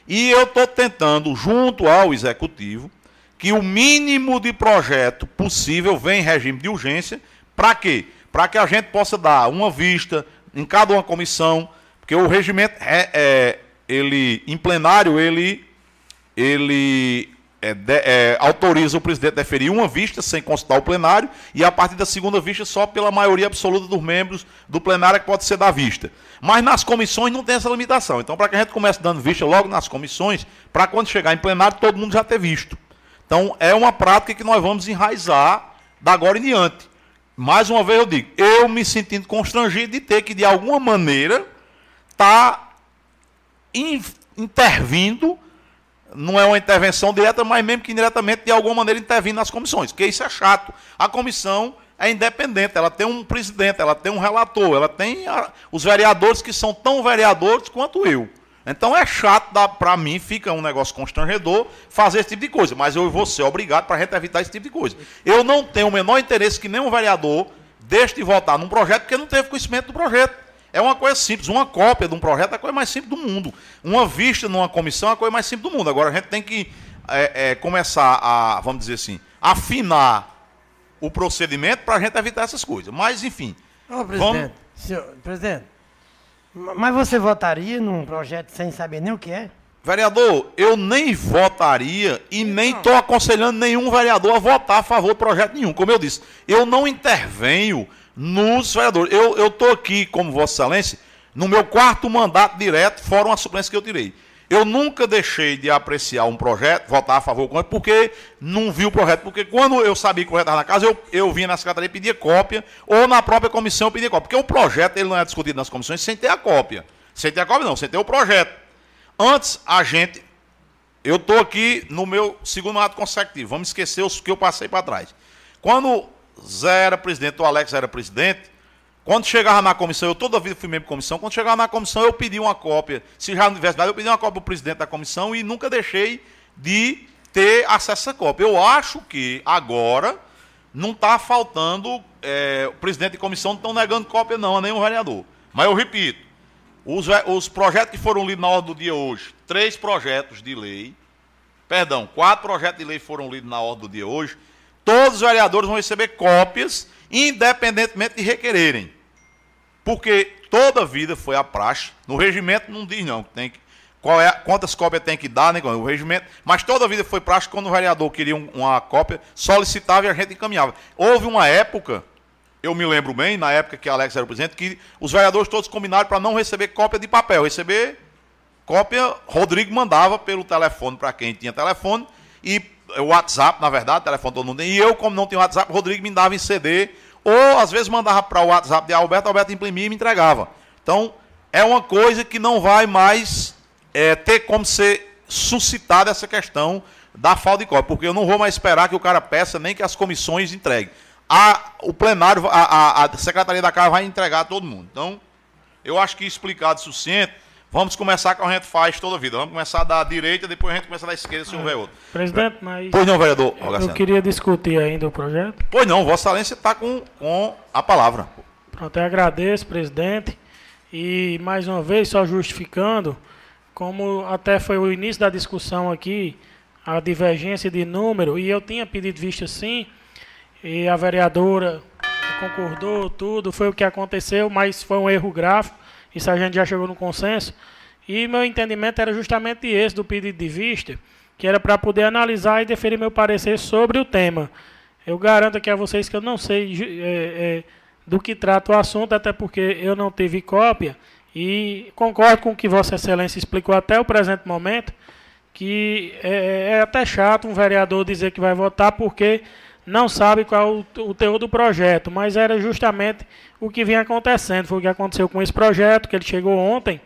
E eu estou tentando, junto ao executivo, que o mínimo de projeto possível venha em regime de urgência. Para quê? Para que a gente possa dar uma vista em cada uma comissão, porque o regimento é, é ele em plenário ele ele é, de, é, autoriza o presidente a deferir uma vista sem consultar o plenário e a partir da segunda vista só pela maioria absoluta dos membros do plenário é que pode ser da vista. Mas nas comissões não tem essa limitação. Então, para que a gente comece dando vista logo nas comissões, para quando chegar em plenário todo mundo já ter visto. Então, é uma prática que nós vamos enraizar da agora em diante. Mais uma vez eu digo, eu me sentindo constrangido de ter que, de alguma maneira, estar tá intervindo não é uma intervenção direta, mas mesmo que indiretamente, de alguma maneira, intervindo nas comissões, porque isso é chato. A comissão é independente, ela tem um presidente, ela tem um relator, ela tem a, os vereadores que são tão vereadores quanto eu. Então é chato, para mim fica um negócio constrangedor fazer esse tipo de coisa, mas eu vou ser obrigado para a gente evitar esse tipo de coisa. Eu não tenho o menor interesse que nenhum vereador deixe de votar num projeto porque não teve conhecimento do projeto. É uma coisa simples, uma cópia de um projeto é a coisa mais simples do mundo. Uma vista numa comissão é a coisa mais simples do mundo. Agora a gente tem que é, é, começar a, vamos dizer assim, afinar o procedimento para a gente evitar essas coisas. Mas, enfim. Ô, presidente, vamos... senhor, presidente, mas você votaria num projeto sem saber nem o que é? Vereador, eu nem votaria e nem estou aconselhando nenhum vereador a votar a favor de projeto nenhum. Como eu disse, eu não intervenho nos vereadores. Eu estou aqui, como Vossa Excelência, no meu quarto mandato direto, fora uma suplência que eu tirei. Eu nunca deixei de apreciar um projeto, votar a favor ele, porque não vi o projeto. Porque quando eu sabia que o projeto estava na casa, eu, eu vinha na secretaria e pedia cópia, ou na própria comissão eu pedia cópia. Porque o projeto ele não é discutido nas comissões sem ter a cópia. Sem ter a cópia, não, sem ter o projeto. Antes, a gente. Eu estou aqui no meu segundo ato consecutivo. Vamos esquecer os que eu passei para trás. Quando Zé era presidente, o Alex era presidente. Quando chegava na comissão, eu toda vida fui membro de comissão, quando chegava na comissão eu pedi uma cópia. Se já não tivesse nada, eu pedi uma cópia para o presidente da comissão e nunca deixei de ter acesso a essa cópia. Eu acho que agora não está faltando, é, o presidente de comissão não estão negando cópia não, a nenhum vereador. Mas eu repito, os, os projetos que foram lidos na ordem do dia hoje, três projetos de lei, perdão, quatro projetos de lei foram lidos na ordem do dia hoje, todos os vereadores vão receber cópias, independentemente de requererem. Porque toda vida foi a praxe. No regimento não diz não, tem que, qual é, quantas cópias tem que dar, né, o regimento, mas toda vida foi praxe quando o vereador queria uma cópia, solicitava e a gente encaminhava. Houve uma época, eu me lembro bem, na época que Alex era o presidente, que os vereadores todos combinaram para não receber cópia de papel, receber cópia, Rodrigo mandava pelo telefone para quem tinha telefone e WhatsApp, na verdade, telefone todo mundo. E eu, como não tinha WhatsApp, o Rodrigo me dava em CD, ou às vezes mandava para o WhatsApp de Alberto, Alberto imprimia e me entregava. Então, é uma coisa que não vai mais é, ter como ser suscitada essa questão da falta de cópia, porque eu não vou mais esperar que o cara peça nem que as comissões entreguem. A, o plenário, a, a, a Secretaria da Casa vai entregar a todo mundo. Então, eu acho que explicado o suficiente. Vamos começar como a gente faz toda a vida. Vamos começar da direita, depois a gente começa da esquerda se houver outro. Presidente, mas. Pois não, vereador. Eu queria discutir ainda o projeto. Pois não, Vossa Excelência está com, com a palavra. Pronto, eu agradeço, presidente. E mais uma vez, só justificando, como até foi o início da discussão aqui, a divergência de número, e eu tinha pedido vista sim, e a vereadora concordou, tudo, foi o que aconteceu, mas foi um erro gráfico isso a gente já chegou no consenso. E meu entendimento era justamente esse do pedido de vista, que era para poder analisar e deferir meu parecer sobre o tema. Eu garanto aqui a vocês que eu não sei é, é, do que trata o assunto, até porque eu não tive cópia. E concordo com o que Vossa Excelência explicou até o presente momento, que é, é até chato um vereador dizer que vai votar porque não sabe qual o, teor do projeto, mas era justamente o que vinha acontecendo. Foi o que aconteceu com esse projeto, que ele chegou ontem,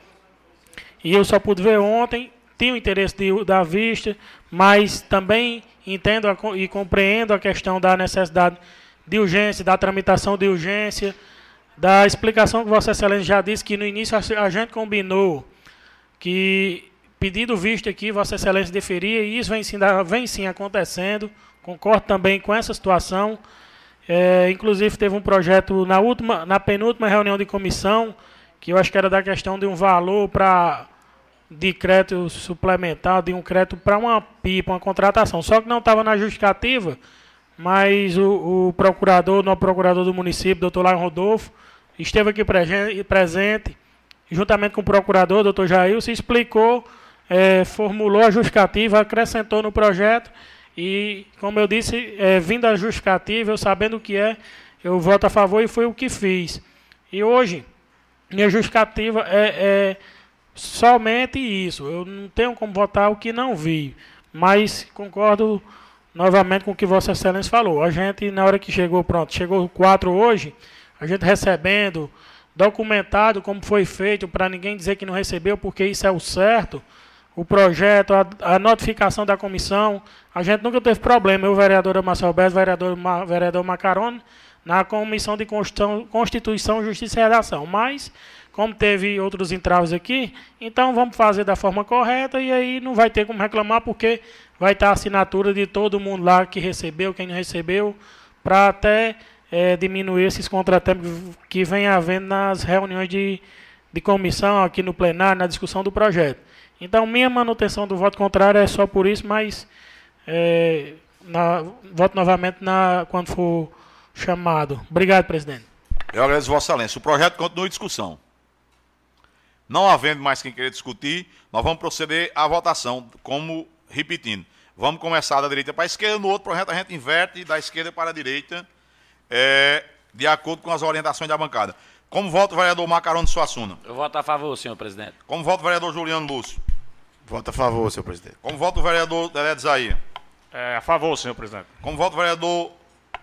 e eu só pude ver ontem. Tinha o interesse de, da vista, mas também entendo e compreendo a questão da necessidade de urgência, da tramitação de urgência, da explicação que Vossa Excelência já disse que no início a gente combinou que pedido visto aqui, Vossa Excelência deferia, e isso vem sim, vem sim acontecendo. Concordo também com essa situação. É, inclusive teve um projeto na última, na penúltima reunião de comissão, que eu acho que era da questão de um valor para de crédito suplementar, de um crédito para uma pipa, uma contratação. Só que não estava na justificativa, mas o, o procurador, o procurador do município, doutor Laio Rodolfo, esteve aqui presente, juntamente com o procurador, doutor Jair, se explicou, é, formulou a justificativa, acrescentou no projeto e, como eu disse, é, vindo a justificativa, eu sabendo o que é, eu voto a favor e foi o que fiz. E hoje, minha justificativa é, é somente isso. Eu não tenho como votar o que não vi. Mas concordo novamente com o que Vossa Excelência falou. A gente, na hora que chegou, pronto, chegou quatro hoje, a gente recebendo, documentado como foi feito, para ninguém dizer que não recebeu, porque isso é o certo. O projeto, a, a notificação da comissão, a gente nunca teve problema. Eu, vereadora Marcel Bez, vereador, vereador Macarone, na Comissão de Constituição, Constituição Justiça e Redação. Mas como teve outros entraves aqui, então vamos fazer da forma correta e aí não vai ter como reclamar, porque vai estar a assinatura de todo mundo lá que recebeu, quem não recebeu, para até é, diminuir esses contratempos que vem havendo nas reuniões de, de comissão aqui no plenário, na discussão do projeto. Então, minha manutenção do voto contrário é só por isso, mas é, na, voto novamente na, quando for chamado. Obrigado, presidente. Eu agradeço Vossa Excelência. O projeto continua em discussão. Não havendo mais quem querer discutir, nós vamos proceder à votação, como repetindo. Vamos começar da direita para a esquerda, no outro projeto a gente inverte da esquerda para a direita, é, de acordo com as orientações da bancada. Como vota o vereador Macarone Suassuna? Eu voto a favor, senhor presidente. Como vota o vereador Juliano Lúcio? Voto a favor, senhor presidente. Como vota o vereador Dedé Zaia? É, a favor, senhor presidente. Como vota o vereador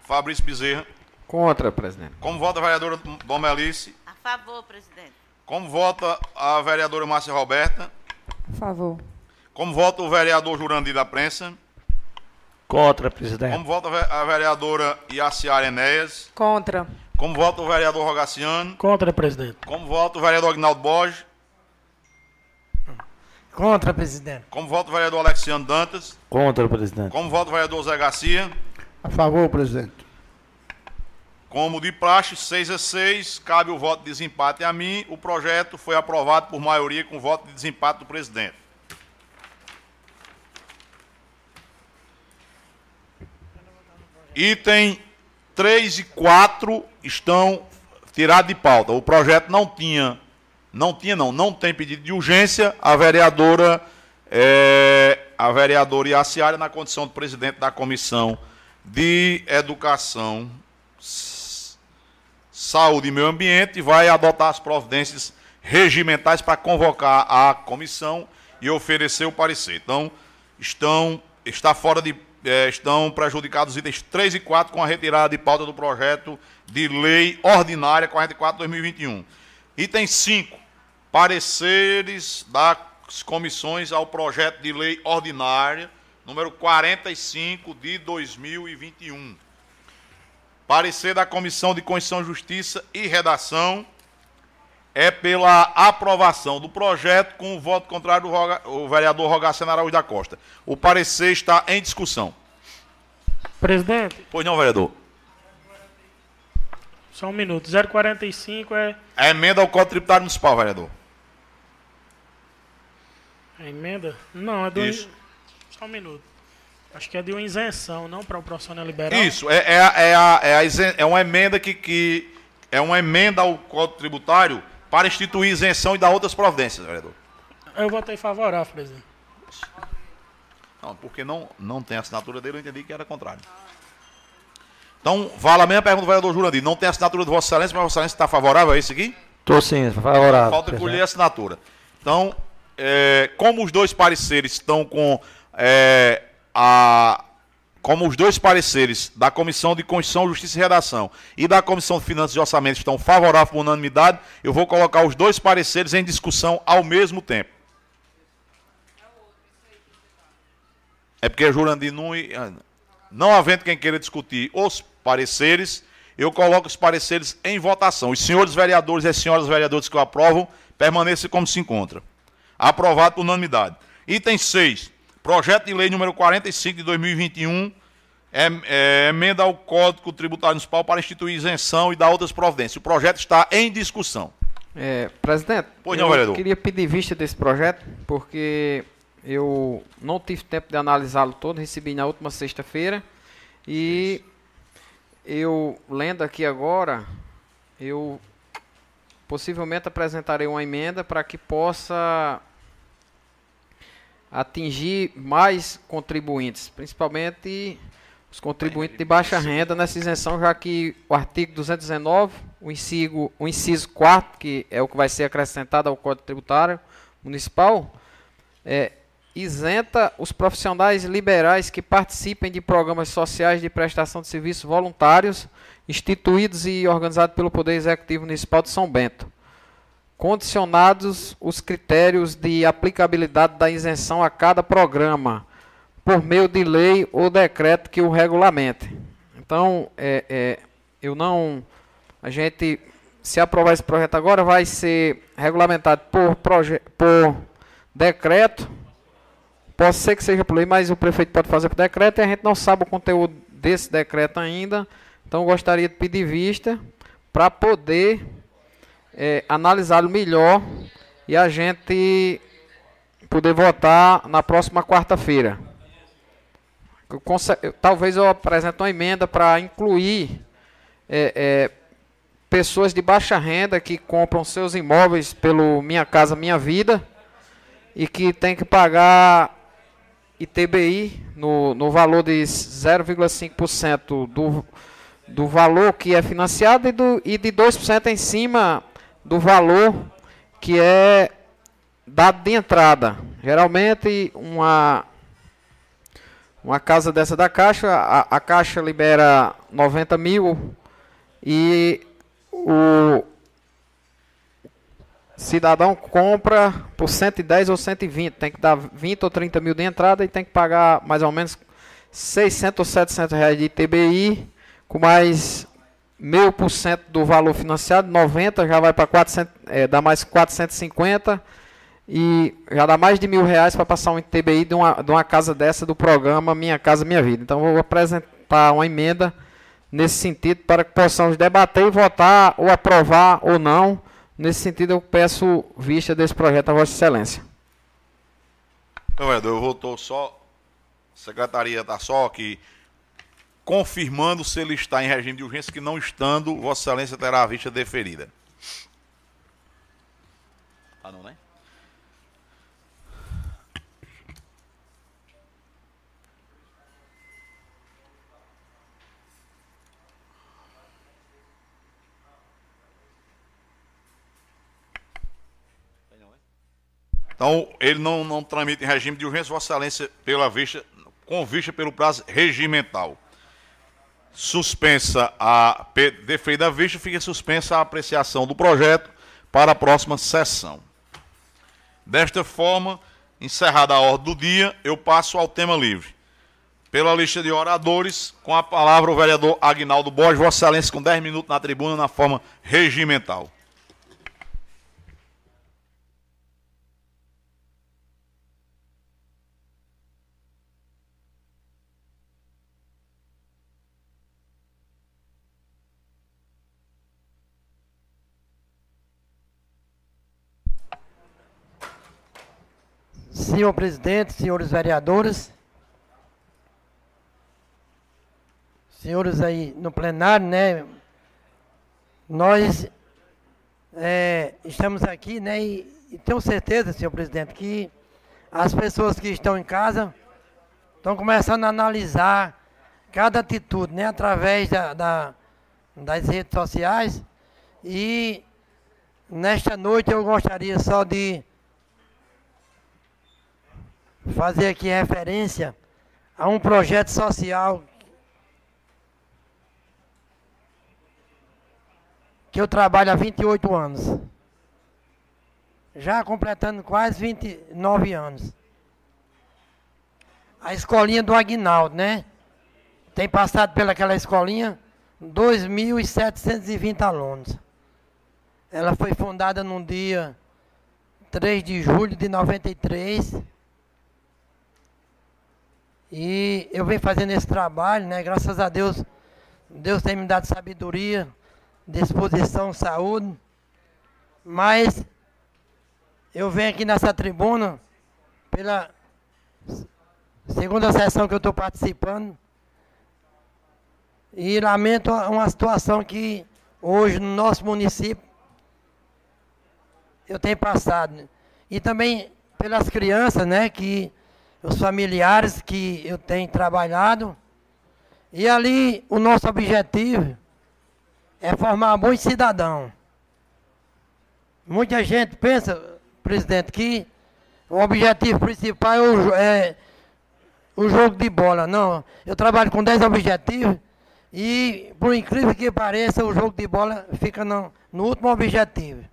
Fabrício Bezerra? Contra, presidente. Como vota a vereadora Domelice? A favor, presidente. Como vota a vereadora Márcia Roberta? A favor. Como vota o vereador Jurandir da Prensa? Contra, presidente. Como vota a vereadora Iaciara Enéas? Contra. Como vota o vereador Rogaciano? Contra, presidente. Como vota o vereador Agnaldo Borges? Contra, presidente. Como vota o vereador Alexiano Dantas? Contra, presidente. Como vota o vereador Zé Garcia? A favor, presidente. Como de praxe, 6 a 6, cabe o voto de desempate a mim. O projeto foi aprovado por maioria com voto de desempate do presidente. Item 3 e 4 estão tirados de pauta. O projeto não tinha, não tinha não, não tem pedido de urgência. A vereadora, é, a vereadora Iaciara, na condição de presidente da Comissão de Educação Saúde e Meio Ambiente vai adotar as providências regimentais para convocar a comissão e oferecer o parecer. Então, estão, está fora de, é, estão prejudicados os itens 3 e 4 com a retirada de pauta do projeto de lei ordinária 44-2021. Item 5, pareceres das comissões ao projeto de lei ordinária número 45 de 2021. Parecer da Comissão de Constituição, Justiça e Redação é pela aprovação do projeto com o voto contrário do vereador Rogaciano Araújo da Costa. O parecer está em discussão. Presidente. Pois não, vereador. Só um minuto. 045 é. É emenda ao Código Tributário Municipal, vereador. É emenda? Não, é do. Isso. Só um minuto. Acho que é de uma isenção, não para o profissional liberal. Isso, é, é, é, a, é, a isen, é uma emenda que, que é uma emenda ao Código Tributário para instituir isenção e dar outras providências, vereador. Eu votei favorável, presidente. Não, porque não, não tem assinatura dele, eu entendi que era contrário. Então, vale a mesma pergunta do vereador Jurandir. Não tem assinatura de Vossa Excelência, mas Vossa Excelência está favorável a isso aqui? Estou sim, favorável. Falta colher a assinatura. Então, é, como os dois pareceres estão com é, a, como os dois pareceres da Comissão de Constituição, Justiça e Redação e da Comissão de Finanças e Orçamento estão favoráveis por unanimidade, eu vou colocar os dois pareceres em discussão ao mesmo tempo. É porque Jurandir não, não havendo quem queira discutir os pareceres, eu coloco os pareceres em votação. Os senhores vereadores e as senhoras vereadoras que o aprovam, permaneçam como se encontra. Aprovado por unanimidade. Item 6. Projeto de lei número 45 de 2021, é, é, emenda ao Código Tributário Municipal para instituir isenção e dar outras providências. O projeto está em discussão. É, presidente, pois não, eu queria pedir vista desse projeto, porque eu não tive tempo de analisá-lo todo, recebi na última sexta-feira. E eu, lendo aqui agora, eu possivelmente apresentarei uma emenda para que possa atingir mais contribuintes, principalmente os contribuintes de baixa renda nessa isenção, já que o artigo 219, o inciso, o inciso 4, que é o que vai ser acrescentado ao Código Tributário Municipal, é, isenta os profissionais liberais que participem de programas sociais de prestação de serviços voluntários instituídos e organizados pelo Poder Executivo Municipal de São Bento, condicionados os critérios de aplicabilidade da isenção a cada programa, por meio de lei ou decreto que o regulamente. Então, é, é, eu não. A gente, se aprovar esse projeto agora, vai ser regulamentado por, por decreto Pode ser que seja por lei, mas o prefeito pode fazer por decreto e a gente não sabe o conteúdo desse decreto ainda. Então gostaria de pedir vista para poder é, analisá-lo melhor e a gente poder votar na próxima quarta-feira. Talvez eu apresente uma emenda para incluir é, é, pessoas de baixa renda que compram seus imóveis pelo Minha Casa Minha Vida e que tem que pagar ITBI no, no valor de 0,5% do, do valor que é financiado e, do, e de 2% em cima do valor que é dado de entrada. Geralmente, uma, uma casa dessa da Caixa, a, a Caixa libera 90 mil e o, cidadão compra por 110 ou 120, tem que dar 20 ou 30 mil de entrada e tem que pagar mais ou menos 600 ou 700 reais de ITBI, com mais meio por cento do valor financiado, 90 já vai para 400, é, dá mais 450 e já dá mais de mil reais para passar um ITBI de uma, de uma casa dessa do programa Minha Casa Minha Vida. Então vou apresentar uma emenda nesse sentido para que possamos debater e votar ou aprovar ou não Nesse sentido, eu peço vista desse projeto a Vossa Excelência. Então, eu voltou só. A secretaria está só aqui confirmando se ele está em regime de urgência, que não estando, Vossa Excelência terá a vista deferida. Então, ele não, não tramita em regime de urgência, Vossa Excelência, pela vista, com vista pelo prazo regimental. Suspensa a. Deferida a vista, fica suspensa a apreciação do projeto para a próxima sessão. Desta forma, encerrada a ordem do dia, eu passo ao tema livre. Pela lista de oradores, com a palavra o vereador Agnaldo Borges, Vossa Excelência, com 10 minutos na tribuna, na forma regimental. Senhor presidente, senhores vereadores, senhores aí no plenário, né? Nós é, estamos aqui, né? E, e tenho certeza, senhor presidente, que as pessoas que estão em casa estão começando a analisar cada atitude, né? Através da, da das redes sociais. E nesta noite eu gostaria só de fazer aqui referência a um projeto social que eu trabalho há 28 anos. Já completando quase 29 anos. A escolinha do Aguinaldo, né? Tem passado pelaquela escolinha 2.720 alunos. Ela foi fundada no dia 3 de julho de 93. E eu venho fazendo esse trabalho, né? Graças a Deus, Deus tem me dado sabedoria, disposição, saúde. Mas eu venho aqui nessa tribuna pela segunda sessão que eu estou participando e lamento uma situação que hoje no nosso município eu tenho passado. E também pelas crianças, né, que os familiares que eu tenho trabalhado. E ali o nosso objetivo é formar bons cidadãos. Muita gente pensa, presidente, que o objetivo principal é o, é o jogo de bola. Não, eu trabalho com 10 objetivos e, por incrível que pareça, o jogo de bola fica no, no último objetivo.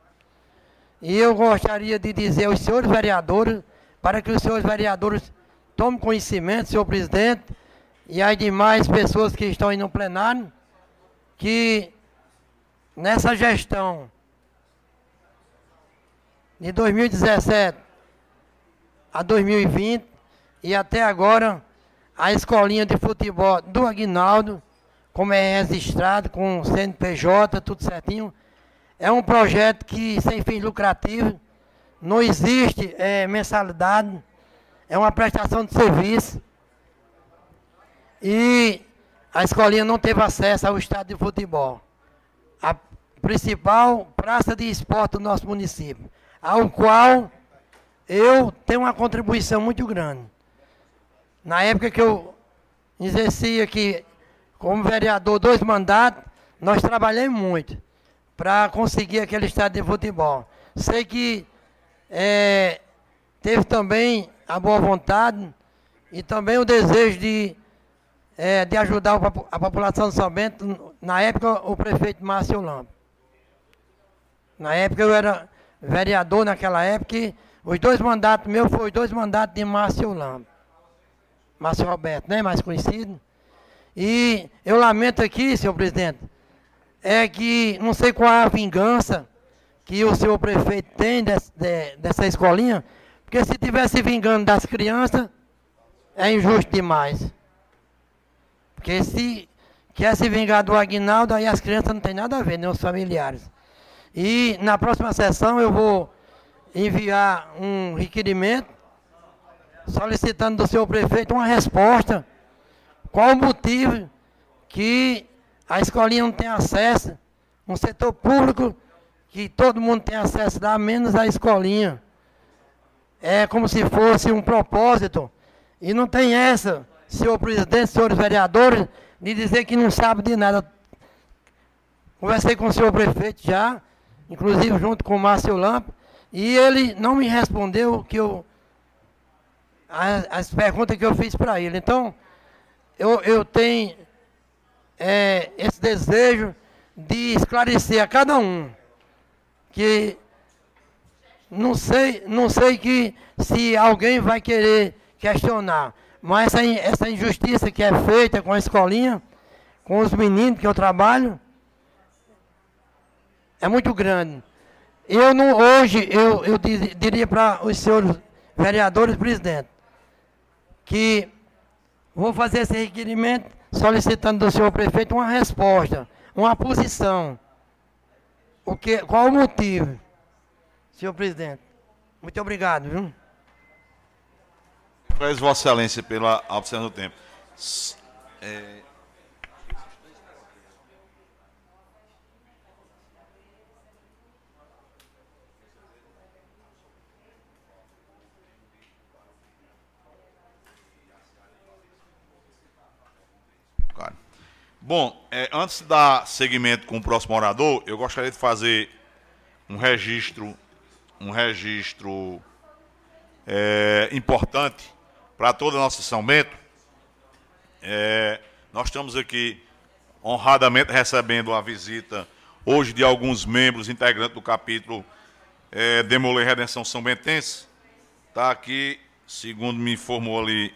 E eu gostaria de dizer aos senhores vereadores, para que os senhores vereadores tomem conhecimento, senhor presidente, e as demais pessoas que estão aí no plenário, que nessa gestão de 2017 a 2020 e até agora a escolinha de futebol do Aguinaldo, como é registrado com CNPJ, tudo certinho, é um projeto que sem fins lucrativos, não existe é, mensalidade, é uma prestação de serviço. E a escolinha não teve acesso ao estádio de futebol. A principal praça de esporte do nosso município, ao qual eu tenho uma contribuição muito grande. Na época que eu exercia aqui como vereador dois mandatos, nós trabalhamos muito para conseguir aquele estádio de futebol. Sei que é, teve também a boa vontade e também o desejo de, é, de ajudar a população de São Bento, na época o prefeito Márcio Lampo. Na época eu era vereador naquela época e os dois mandatos meus foram dois mandatos de Márcio Lampo. Márcio Roberto, né? Mais conhecido. E eu lamento aqui, senhor presidente, é que não sei qual é a vingança que o senhor prefeito tem desse, de, dessa escolinha, porque se tivesse vingando das crianças, é injusto demais. Porque se quer se vingar do Aguinaldo, aí as crianças não tem nada a ver, nem os familiares. E na próxima sessão eu vou enviar um requerimento solicitando do senhor prefeito uma resposta. Qual o motivo que a escolinha não tem acesso, um setor público que todo mundo tem acesso lá, menos a escolinha. É como se fosse um propósito. E não tem essa, senhor presidente, senhores vereadores, de dizer que não sabe de nada. Conversei com o senhor prefeito já, inclusive junto com o Márcio Lampo, e ele não me respondeu que eu, as, as perguntas que eu fiz para ele. Então, eu, eu tenho é, esse desejo de esclarecer a cada um que não sei, não sei que se alguém vai querer questionar, mas essa, essa injustiça que é feita com a escolinha, com os meninos que eu trabalho, é muito grande. Eu não, hoje, eu, eu diria para os senhores vereadores presidente, que vou fazer esse requerimento solicitando do senhor prefeito uma resposta, uma posição. O que, qual o motivo, senhor presidente? Muito obrigado, viu? Agradeço Vossa Excelência pela observação do tempo. É... Bom, é, antes de dar seguimento com o próximo orador, eu gostaria de fazer um registro, um registro é, importante para toda a nossa São Bento. É, nós estamos aqui honradamente recebendo a visita hoje de alguns membros integrantes do capítulo é, Redenção São Bentense. Está aqui, segundo me informou ali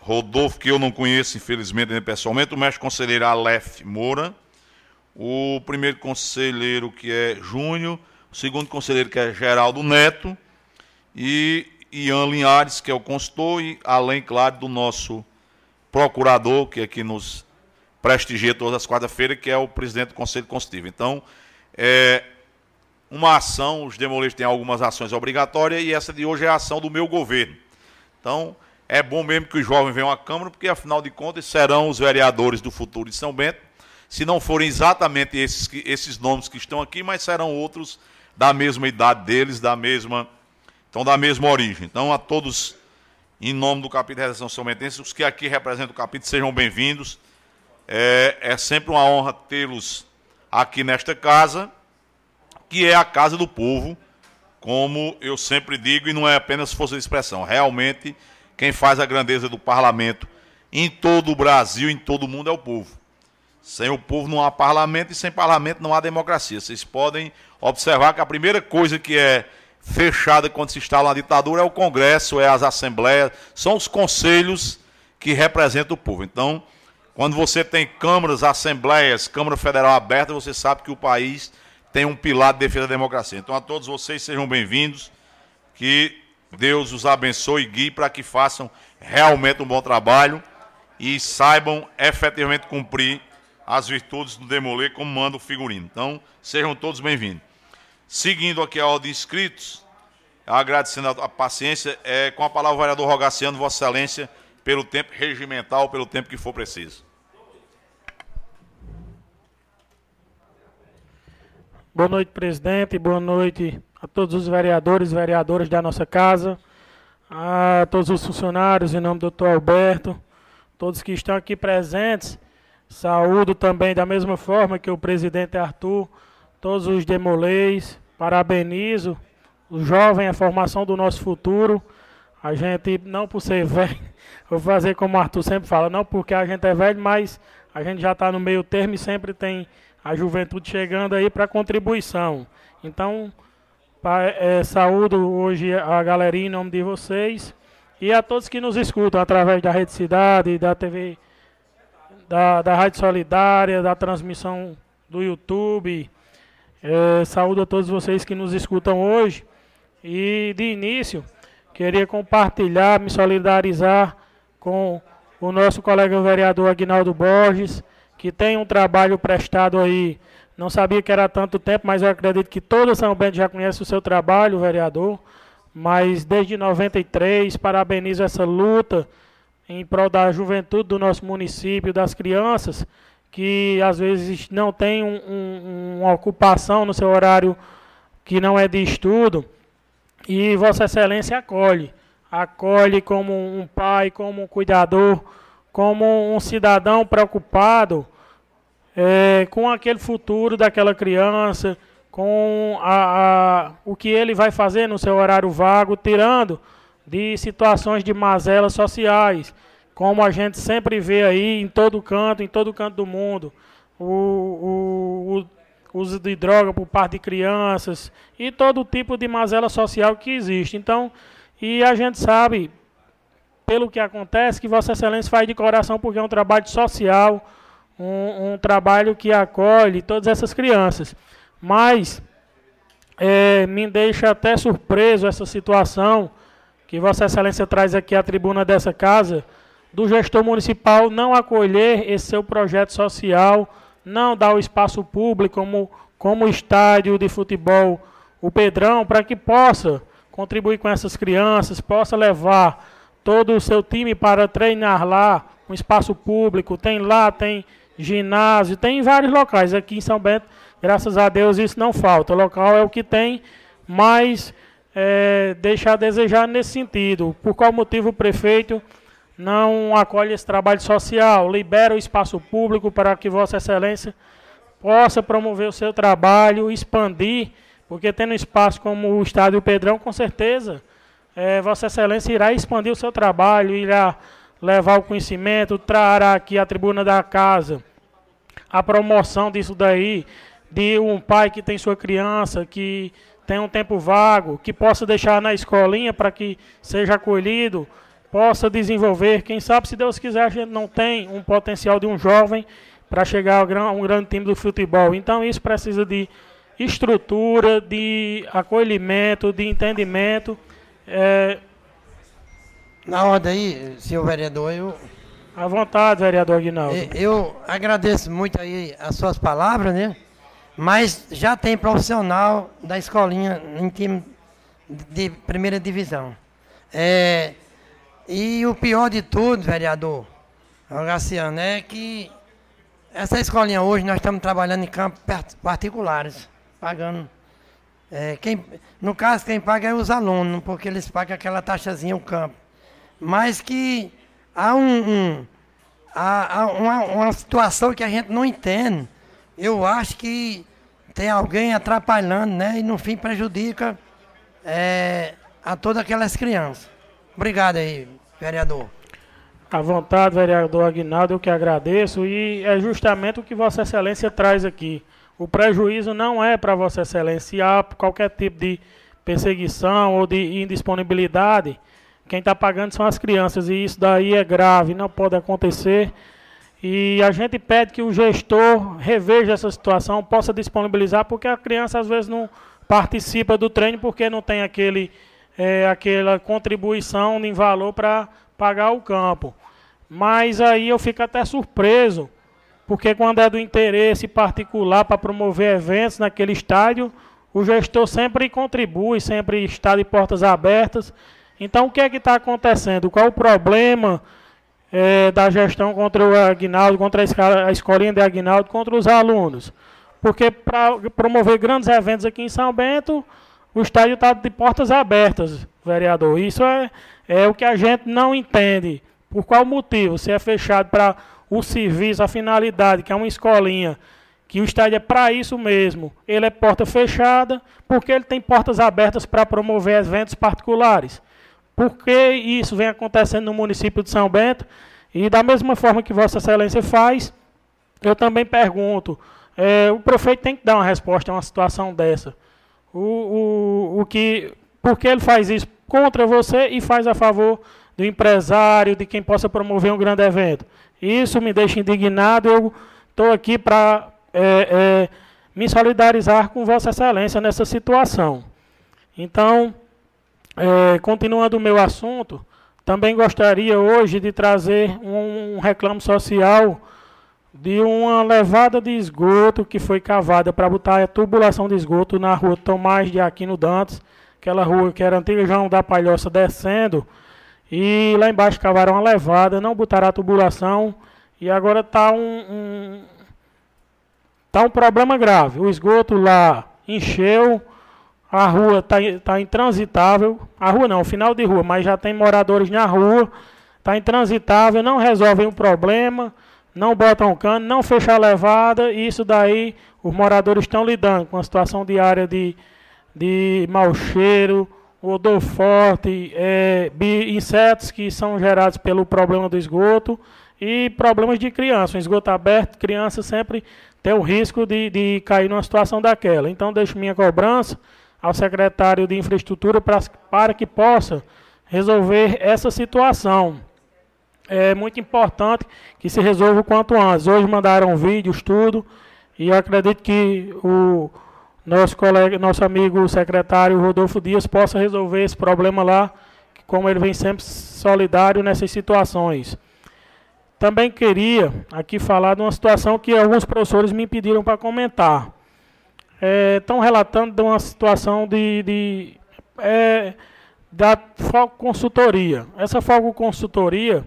Rodolfo, que eu não conheço, infelizmente, pessoalmente, o mestre conselheiro Aleph Moura, o primeiro conselheiro, que é Júnior, o segundo conselheiro, que é Geraldo Neto, e Ian Linhares, que é o consultor, e além, claro, do nosso procurador, que aqui nos prestigia todas as quarta-feiras, que é o presidente do Conselho Consultivo. Então, é uma ação, os demolistas têm algumas ações obrigatórias, e essa de hoje é a ação do meu governo. Então, é bom mesmo que os jovens venham à Câmara, porque afinal de contas serão os vereadores do futuro de São Bento, se não forem exatamente esses, esses nomes que estão aqui, mas serão outros da mesma idade deles, da mesma, então da mesma origem. Então a todos, em nome do capítulo de redação São Bentense, os que aqui representam o capítulo, sejam bem-vindos. É, é sempre uma honra tê-los aqui nesta casa, que é a casa do povo, como eu sempre digo, e não é apenas força de expressão, realmente quem faz a grandeza do parlamento em todo o Brasil, em todo o mundo, é o povo. Sem o povo não há parlamento e sem parlamento não há democracia. Vocês podem observar que a primeira coisa que é fechada quando se instala uma ditadura é o Congresso, é as assembleias, são os conselhos que representam o povo. Então, quando você tem câmaras, assembleias, Câmara Federal aberta, você sabe que o país tem um pilar de defesa da democracia. Então, a todos vocês sejam bem-vindos, que Deus os abençoe e guie para que façam realmente um bom trabalho e saibam efetivamente cumprir as virtudes do Demoler como manda o figurino. Então, sejam todos bem-vindos. Seguindo aqui a ordem de inscritos, agradecendo a paciência, é, com a palavra o vereador Rogaciano, Vossa Excelência, pelo tempo regimental, pelo tempo que for preciso. Boa noite, presidente. Boa noite a todos os vereadores e vereadoras da nossa casa, a todos os funcionários, em nome do doutor Alberto, todos que estão aqui presentes. Saúdo também da mesma forma que o presidente Arthur, todos os demolês, parabenizo o jovem, a formação do nosso futuro. A gente, não por ser velho, vou fazer como o Arthur sempre fala, não porque a gente é velho, mas a gente já está no meio termo e sempre tem a juventude chegando aí para contribuição. Então, é, saúdo hoje a galerinha em nome de vocês e a todos que nos escutam através da Rede Cidade, da TV, da, da Rádio Solidária, da transmissão do YouTube. É, saúdo a todos vocês que nos escutam hoje. E de início, queria compartilhar, me solidarizar com o nosso colega vereador Aguinaldo Borges, que tem um trabalho prestado aí não sabia que era tanto tempo, mas eu acredito que todo São Bento já conhece o seu trabalho, vereador. Mas desde 93, parabenizo essa luta em prol da juventude do nosso município, das crianças, que às vezes não tem um, um, uma ocupação no seu horário que não é de estudo. E Vossa Excelência acolhe. Acolhe como um pai, como um cuidador, como um cidadão preocupado é, com aquele futuro daquela criança, com a, a, o que ele vai fazer no seu horário vago, tirando de situações de mazelas sociais, como a gente sempre vê aí em todo canto, em todo canto do mundo, o, o, o uso de droga por parte de crianças e todo tipo de mazela social que existe. Então, e a gente sabe, pelo que acontece, que Vossa Excelência faz de coração porque é um trabalho social, um, um trabalho que acolhe todas essas crianças. Mas é, me deixa até surpreso essa situação que Vossa Excelência traz aqui à tribuna dessa casa, do gestor municipal não acolher esse seu projeto social, não dar o espaço público como, como estádio de futebol, o Pedrão, para que possa contribuir com essas crianças, possa levar todo o seu time para treinar lá, um espaço público, tem lá, tem ginásio, tem em vários locais. Aqui em São Bento, graças a Deus, isso não falta. O local é o que tem, mas é, deixa a desejar nesse sentido. Por qual motivo o prefeito não acolhe esse trabalho social, libera o espaço público para que Vossa Excelência possa promover o seu trabalho, expandir, porque tendo espaço como o Estádio Pedrão, com certeza, é, Vossa Excelência irá expandir o seu trabalho, irá levar o conhecimento, trará aqui a tribuna da casa a promoção disso daí, de um pai que tem sua criança, que tem um tempo vago, que possa deixar na escolinha para que seja acolhido, possa desenvolver. Quem sabe, se Deus quiser, a gente não tem um potencial de um jovem para chegar a um grande time do futebol. Então, isso precisa de estrutura, de acolhimento, de entendimento. É... Na ordem aí, senhor vereador, eu. À vontade, vereador Aguinaldo. Eu agradeço muito aí as suas palavras, né? Mas já tem profissional da escolinha em time de primeira divisão. É, e o pior de tudo, vereador Graciano, é que essa escolinha hoje nós estamos trabalhando em campos particulares, pagando. É, quem, no caso, quem paga é os alunos, porque eles pagam aquela taxazinha o campo. Mas que há, um, um há, há uma, uma situação que a gente não entende. Eu acho que tem alguém atrapalhando, né? E no fim prejudica é, a todas aquelas crianças. Obrigado aí, vereador. À vontade, vereador Aguinaldo, eu que agradeço. E é justamente o que Vossa Excelência traz aqui. O prejuízo não é para Vossa Excelência. Há qualquer tipo de perseguição ou de indisponibilidade, quem está pagando são as crianças. E isso daí é grave, não pode acontecer. E a gente pede que o gestor reveja essa situação, possa disponibilizar, porque a criança às vezes não participa do treino porque não tem aquele, é, aquela contribuição em valor para pagar o campo. Mas aí eu fico até surpreso, porque quando é do interesse particular para promover eventos naquele estádio, o gestor sempre contribui, sempre está de portas abertas. Então o que é que está acontecendo? Qual o problema é, da gestão contra o Aguinaldo, contra a, escolinha de Aguinaldo, contra os alunos? Porque para promover grandes eventos aqui em São Bento, o estádio está de portas abertas, vereador. Isso é, é o que a gente não entende. Por qual motivo? Se é fechado para o serviço, a finalidade, que é uma escolinha, que o estádio é para isso mesmo. Ele é porta fechada, porque ele tem portas abertas para promover eventos particulares. Por que isso vem acontecendo no município de São Bento? E da mesma forma que Vossa Excelência faz, eu também pergunto, é, o prefeito tem que dar uma resposta a uma situação dessa. O, o, o que, por que ele faz isso contra você e faz a favor do empresário, de quem possa promover um grande evento? Isso me deixa indignado. Eu estou aqui para é, é, me solidarizar com Vossa Excelência nessa situação. Então, é, continuando o meu assunto, também gostaria hoje de trazer um, reclamo social de uma levada de esgoto que foi cavada para botar a tubulação de esgoto na rua Tomás de Aquino Dantas, aquela rua que era antiga João da Palhoça descendo, e lá embaixo cavaram uma levada, não botaram a tubulação, e agora está um, um, tá um problema grave. O esgoto lá encheu, a rua está tá intransitável, a rua não, o final de rua, mas já tem moradores na rua, está intransitável, não resolvem o problema, não botam cano, não fecham a levada, e isso daí os moradores estão lidando com a situação diária de, de mau cheiro, odor forte, é, insetos que são gerados pelo problema do esgoto e problemas de criança. Um esgoto aberto, criança sempre tem o risco de, de cair numa situação daquela. Então, deixo minha cobrança ao secretário de Infraestrutura pra, para que possa resolver essa situação é muito importante que se resolva o quanto antes. Hoje mandaram vídeos, tudo, e eu acredito que o nosso colega, nosso amigo secretário Rodolfo Dias possa resolver esse problema lá, como ele vem sempre solidário nessas situações. Também queria aqui falar de uma situação que alguns professores me pediram para comentar. Estão é, relatando de uma situação de, de é, da Foco Consultoria. Essa Foco Consultoria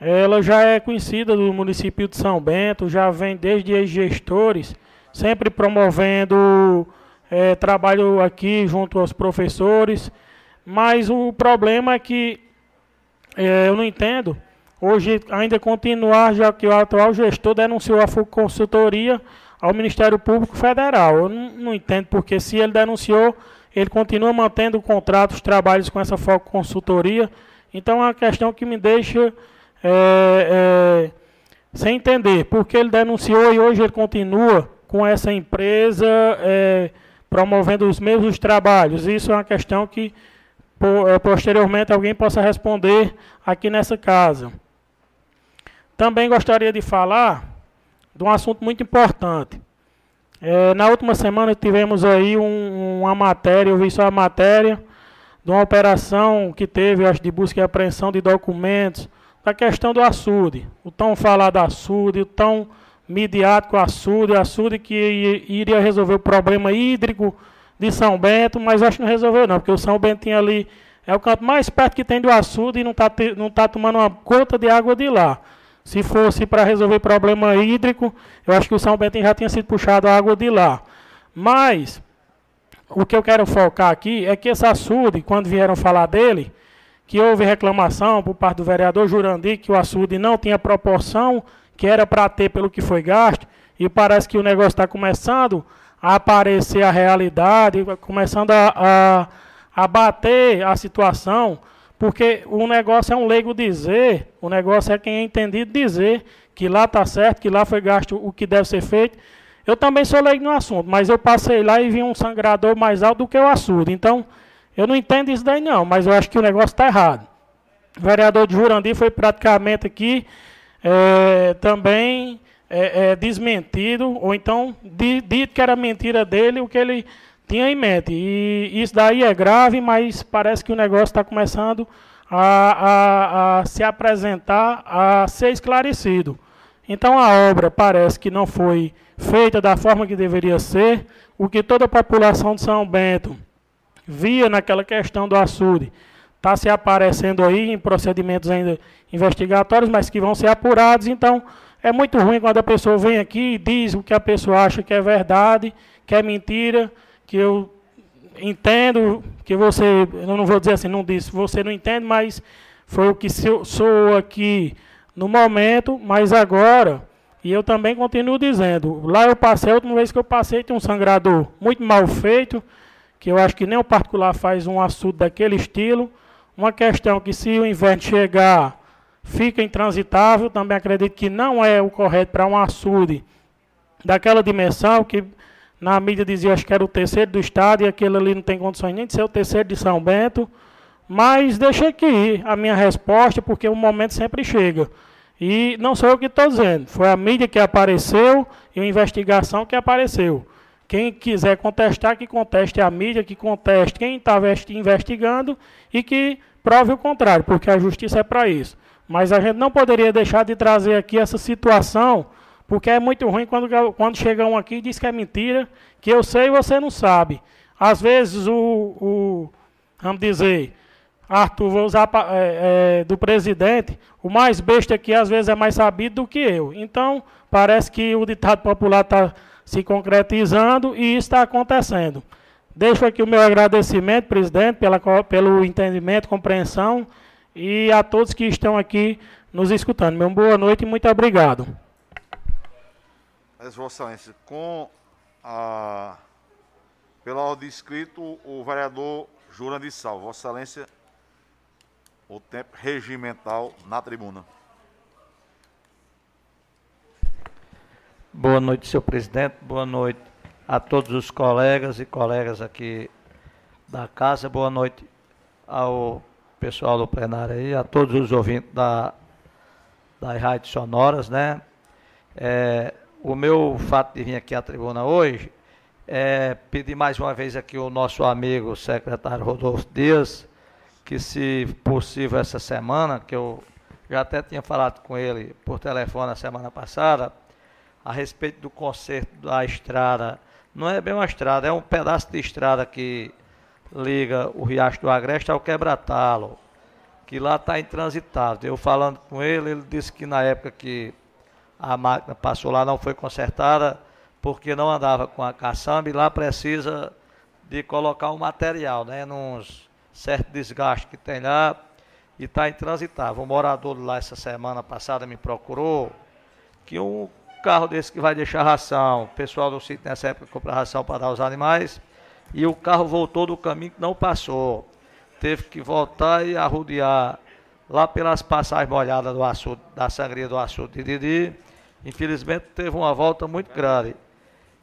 ela já é conhecida do município de São Bento, já vem desde ex-gestores, sempre promovendo é, trabalho aqui junto aos professores, mas o problema é que é, eu não entendo, hoje ainda continuar, já que o atual gestor denunciou a consultoria ao Ministério Público Federal. Eu não, não entendo porque se ele denunciou, ele continua mantendo contratos, trabalhos com essa foco consultoria. Então é uma questão que me deixa é, é, sem entender porque ele denunciou e hoje ele continua com essa empresa é, promovendo os mesmos trabalhos. Isso é uma questão que por, posteriormente alguém possa responder aqui nessa casa. Também gostaria de falar de um assunto muito importante. É, na última semana tivemos aí um, uma matéria, eu vi só a matéria, de uma operação que teve, acho, de busca e apreensão de documentos, da questão do açude. O tão falado açude, o tão midiático açude, açude que iria resolver o problema hídrico de São Bento, mas acho que não resolveu não, porque o São Bento tinha ali, é o canto mais perto que tem do açude e não está não tá tomando uma gota de água de lá. Se fosse para resolver problema hídrico, eu acho que o São Bento já tinha sido puxado a água de lá. Mas, o que eu quero focar aqui é que esse açude, quando vieram falar dele, que houve reclamação por parte do vereador Jurandir que o açude não tinha proporção que era para ter pelo que foi gasto, e parece que o negócio está começando a aparecer a realidade, começando a, a, a bater a situação, porque o negócio é um leigo dizer, o negócio é quem é entendido dizer que lá está certo, que lá foi gasto o que deve ser feito, eu também sou leigo no assunto, mas eu passei lá e vi um sangrador mais alto do que o açude. Então, eu não entendo isso daí não, mas eu acho que o negócio está errado. O vereador de Jurandir foi praticamente aqui é, também é, é, desmentido, ou então dito que era mentira dele o que ele tinha em mente. E isso daí é grave, mas parece que o negócio está começando a, a, a se apresentar, a ser esclarecido. Então a obra parece que não foi feita da forma que deveria ser, o que toda a população de São Bento via naquela questão do açude, está se aparecendo aí em procedimentos ainda investigatórios, mas que vão ser apurados. Então, é muito ruim quando a pessoa vem aqui e diz o que a pessoa acha que é verdade, que é mentira, que eu entendo, que você, eu não vou dizer assim, não disse, você não entende, mas foi o que sou aqui no momento, mas agora e eu também continuo dizendo, lá eu passei, a última vez que eu passei, tinha um sangrador muito mal feito, que eu acho que nem o particular faz um açude daquele estilo. Uma questão que se o inverno chegar, fica intransitável, também acredito que não é o correto para um açude daquela dimensão, que na mídia dizia acho que era o terceiro do estado, e aquele ali não tem condições nem de ser o terceiro de São Bento. Mas deixa aqui a minha resposta, porque o momento sempre chega. E não sou eu que estou dizendo, foi a mídia que apareceu e a investigação que apareceu. Quem quiser contestar, que conteste a mídia, que conteste quem está investigando e que prove o contrário, porque a justiça é para isso. Mas a gente não poderia deixar de trazer aqui essa situação, porque é muito ruim quando, quando chega um aqui e diz que é mentira, que eu sei e você não sabe. Às vezes o, o vamos dizer, Arthur, vou usar é, é, do presidente, o mais besta aqui às vezes é mais sabido do que eu. Então, parece que o ditado popular está se concretizando e está acontecendo. Deixo aqui o meu agradecimento, presidente, pela, pelo entendimento, compreensão e a todos que estão aqui nos escutando. Meu boa noite e muito obrigado. Vossa Excelência, com a, pela ordem escrito, o vereador Jurandir Sal. Vossa Excelência o tempo regimental na tribuna. Boa noite, senhor presidente. Boa noite a todos os colegas e colegas aqui da casa. Boa noite ao pessoal do plenário aí, a todos os ouvintes da, das rádios sonoras, né? É, o meu fato de vir aqui à tribuna hoje é pedir mais uma vez aqui o nosso amigo secretário Rodolfo Dias que se possível essa semana, que eu já até tinha falado com ele por telefone na semana passada, a respeito do conserto da estrada. Não é bem uma estrada, é um pedaço de estrada que liga o Riacho do Agreste ao Quebratalo, que lá está intransitado. Eu falando com ele, ele disse que na época que a máquina passou lá não foi consertada, porque não andava com a caçamba e lá precisa de colocar o material, né, nos certo desgaste que tem lá e está intransitável. Um morador lá essa semana passada me procurou que um carro desse que vai deixar ração, o pessoal do sítio nessa época compra ração para dar aos animais, e o carro voltou do caminho que não passou. Teve que voltar e arrodear lá pelas passagens molhadas do açude, da sangria do açude de Didi. Infelizmente teve uma volta muito grande.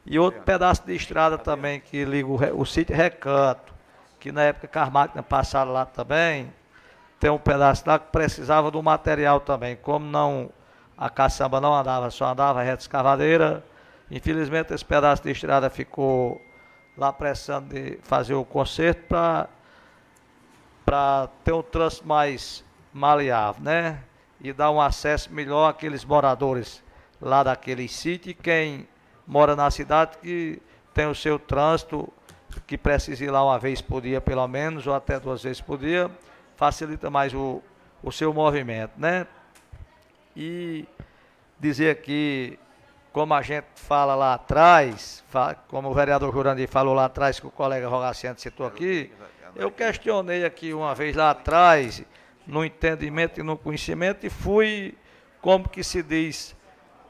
E outro pedaço de estrada também que liga o, o sítio Recanto que na época que as máquinas passaram lá também, tem um pedaço lá que precisava do material também. Como não a caçamba não andava, só andava reta escavadeira, infelizmente esse pedaço de estrada ficou lá pressando de fazer o conserto para ter um trânsito mais maleável, né? E dar um acesso melhor àqueles moradores lá daquele sítio quem mora na cidade que tem o seu trânsito, que precisa ir lá uma vez por dia pelo menos, ou até duas vezes por dia, facilita mais o, o seu movimento, né? E dizer aqui como a gente fala lá atrás, como o vereador Jurandir falou lá atrás, que o colega Rogaciano citou aqui, eu questionei aqui uma vez lá atrás, no entendimento e no conhecimento, e fui, como que se diz,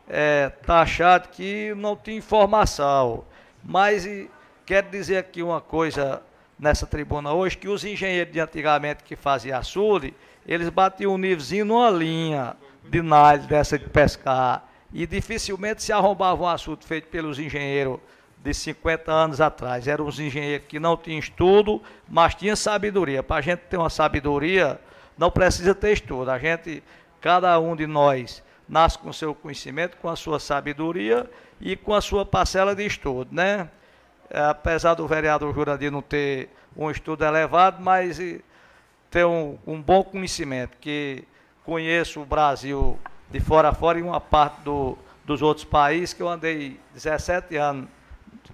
é, taxado que não tinha informação. Mas e, quero dizer aqui uma coisa nessa tribuna hoje, que os engenheiros de antigamente que faziam açude, eles batiam um nívelzinho numa linha de nalho dessa de pescar e dificilmente se arrombava um assunto feito pelos engenheiros de 50 anos atrás. Eram os engenheiros que não tinham estudo, mas tinham sabedoria. Para a gente ter uma sabedoria, não precisa ter estudo. A gente, cada um de nós, nasce com seu conhecimento, com a sua sabedoria e com a sua parcela de estudo, né? É, apesar do vereador Jurandir não ter um estudo elevado, mas ter um, um bom conhecimento, que conheço o Brasil de fora a fora e uma parte do, dos outros países, que eu andei 17 anos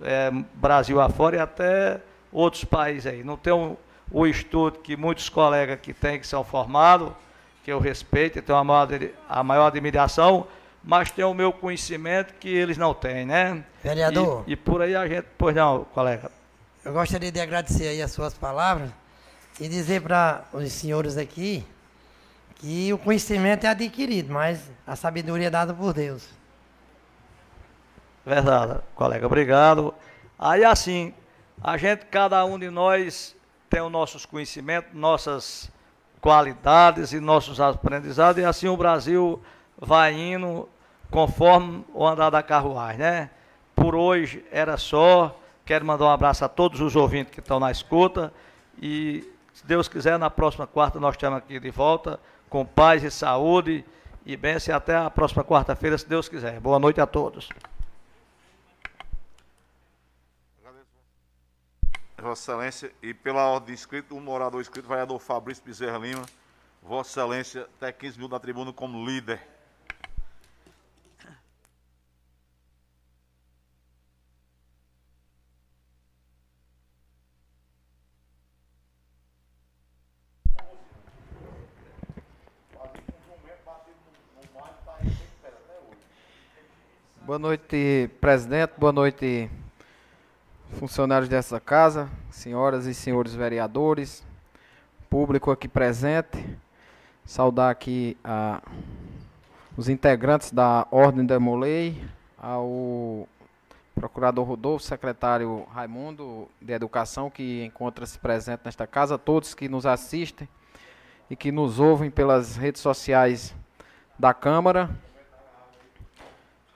é, Brasil afora e até outros países aí. Não tenho o estudo que muitos colegas que têm, que são formados, que eu respeito e tenho a maior, a maior admiração, mas tem o meu conhecimento que eles não têm, né? Vereador. E, e por aí a gente. Pois não, colega. Eu gostaria de agradecer aí as suas palavras e dizer para os senhores aqui que o conhecimento é adquirido, mas a sabedoria é dada por Deus. Verdade, colega, obrigado. Aí assim, a gente, cada um de nós tem os nossos conhecimentos, nossas qualidades e nossos aprendizados, e assim o Brasil vai indo conforme o andar da carruagem, né? Por hoje era só. Quero mandar um abraço a todos os ouvintes que estão na escuta. E, se Deus quiser, na próxima quarta nós estamos aqui de volta com paz e saúde e bênção. E até a próxima quarta-feira, se Deus quiser. Boa noite a todos. Vossa Excelência, e pela ordem escrita, o morador escrito, vereador Fabrício Bezerra Lima, Vossa Excelência, até 15 minutos na tribuna como líder. Boa noite, presidente. Boa noite, funcionários dessa casa, senhoras e senhores vereadores, público aqui presente. Saudar aqui a, os integrantes da Ordem da Molei, ao procurador Rodolfo, secretário Raimundo de Educação, que encontra-se presente nesta casa, todos que nos assistem e que nos ouvem pelas redes sociais da Câmara.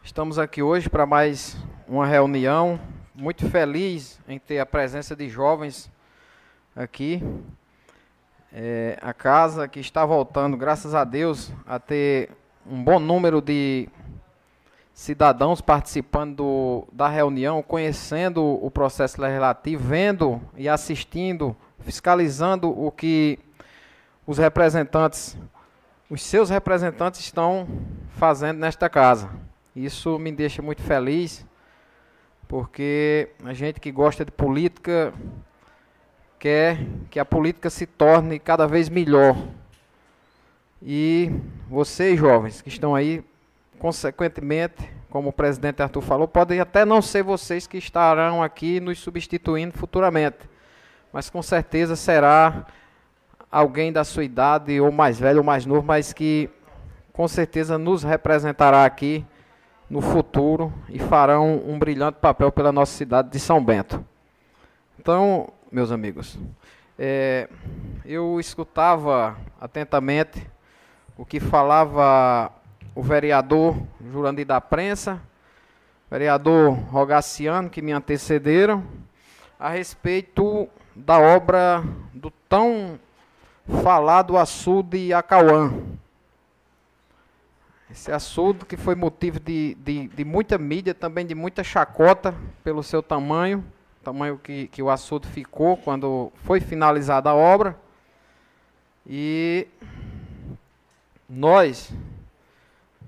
Estamos aqui hoje para mais uma reunião. Muito feliz em ter a presença de jovens aqui. É, a casa que está voltando, graças a Deus, a ter um bom número de cidadãos participando do, da reunião, conhecendo o processo legislativo, vendo e assistindo, fiscalizando o que os representantes, os seus representantes estão fazendo nesta casa. Isso me deixa muito feliz, porque a gente que gosta de política quer que a política se torne cada vez melhor. E vocês, jovens, que estão aí, consequentemente, como o presidente Arthur falou, podem até não ser vocês que estarão aqui nos substituindo futuramente, mas com certeza será alguém da sua idade, ou mais velho ou mais novo, mas que com certeza nos representará aqui no futuro e farão um brilhante papel pela nossa cidade de São Bento. Então, meus amigos, é, eu escutava atentamente o que falava o vereador Jurandir da Prensa, vereador Rogaciano, que me antecederam, a respeito da obra do tão falado açude Acauã. Esse açude que foi motivo de, de, de, muita mídia, também de muita chacota pelo seu tamanho, tamanho que, que o açude ficou quando foi finalizada a obra. E nós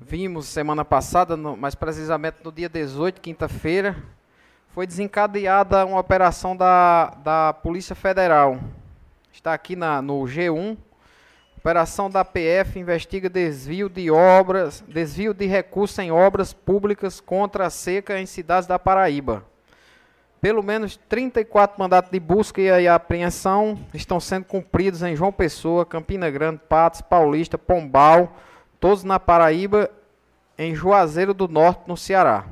vimos semana passada, no, mais precisamente no dia 18, quinta-feira, foi desencadeada uma operação da, da Polícia Federal. Está aqui na, no G1. Operação da PF investiga desvio de obras, desvio de recursos em obras públicas contra a seca em cidades da Paraíba. Pelo menos 34 mandatos de busca e apreensão estão sendo cumpridos em João Pessoa, Campina Grande, Patos, Paulista, Pombal, todos na Paraíba, em Juazeiro do Norte, no Ceará.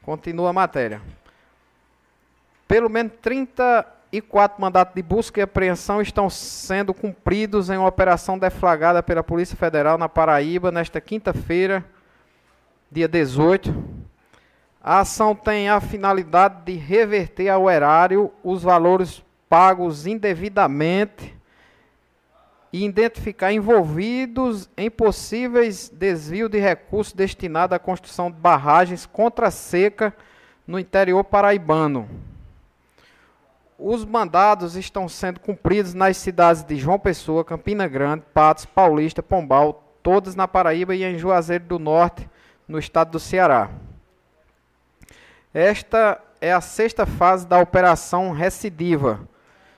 Continua a matéria. Pelo menos 34 mandatos de busca e apreensão estão sendo cumpridos em uma operação deflagrada pela Polícia Federal na Paraíba nesta quinta-feira, dia 18 a ação tem a finalidade de reverter ao erário os valores pagos indevidamente e identificar envolvidos em possíveis desvio de recursos destinados à construção de barragens contra a seca no interior paraibano. Os mandados estão sendo cumpridos nas cidades de João Pessoa, Campina Grande, Patos, Paulista, Pombal, todas na Paraíba e em Juazeiro do Norte, no estado do Ceará. Esta é a sexta fase da operação recidiva,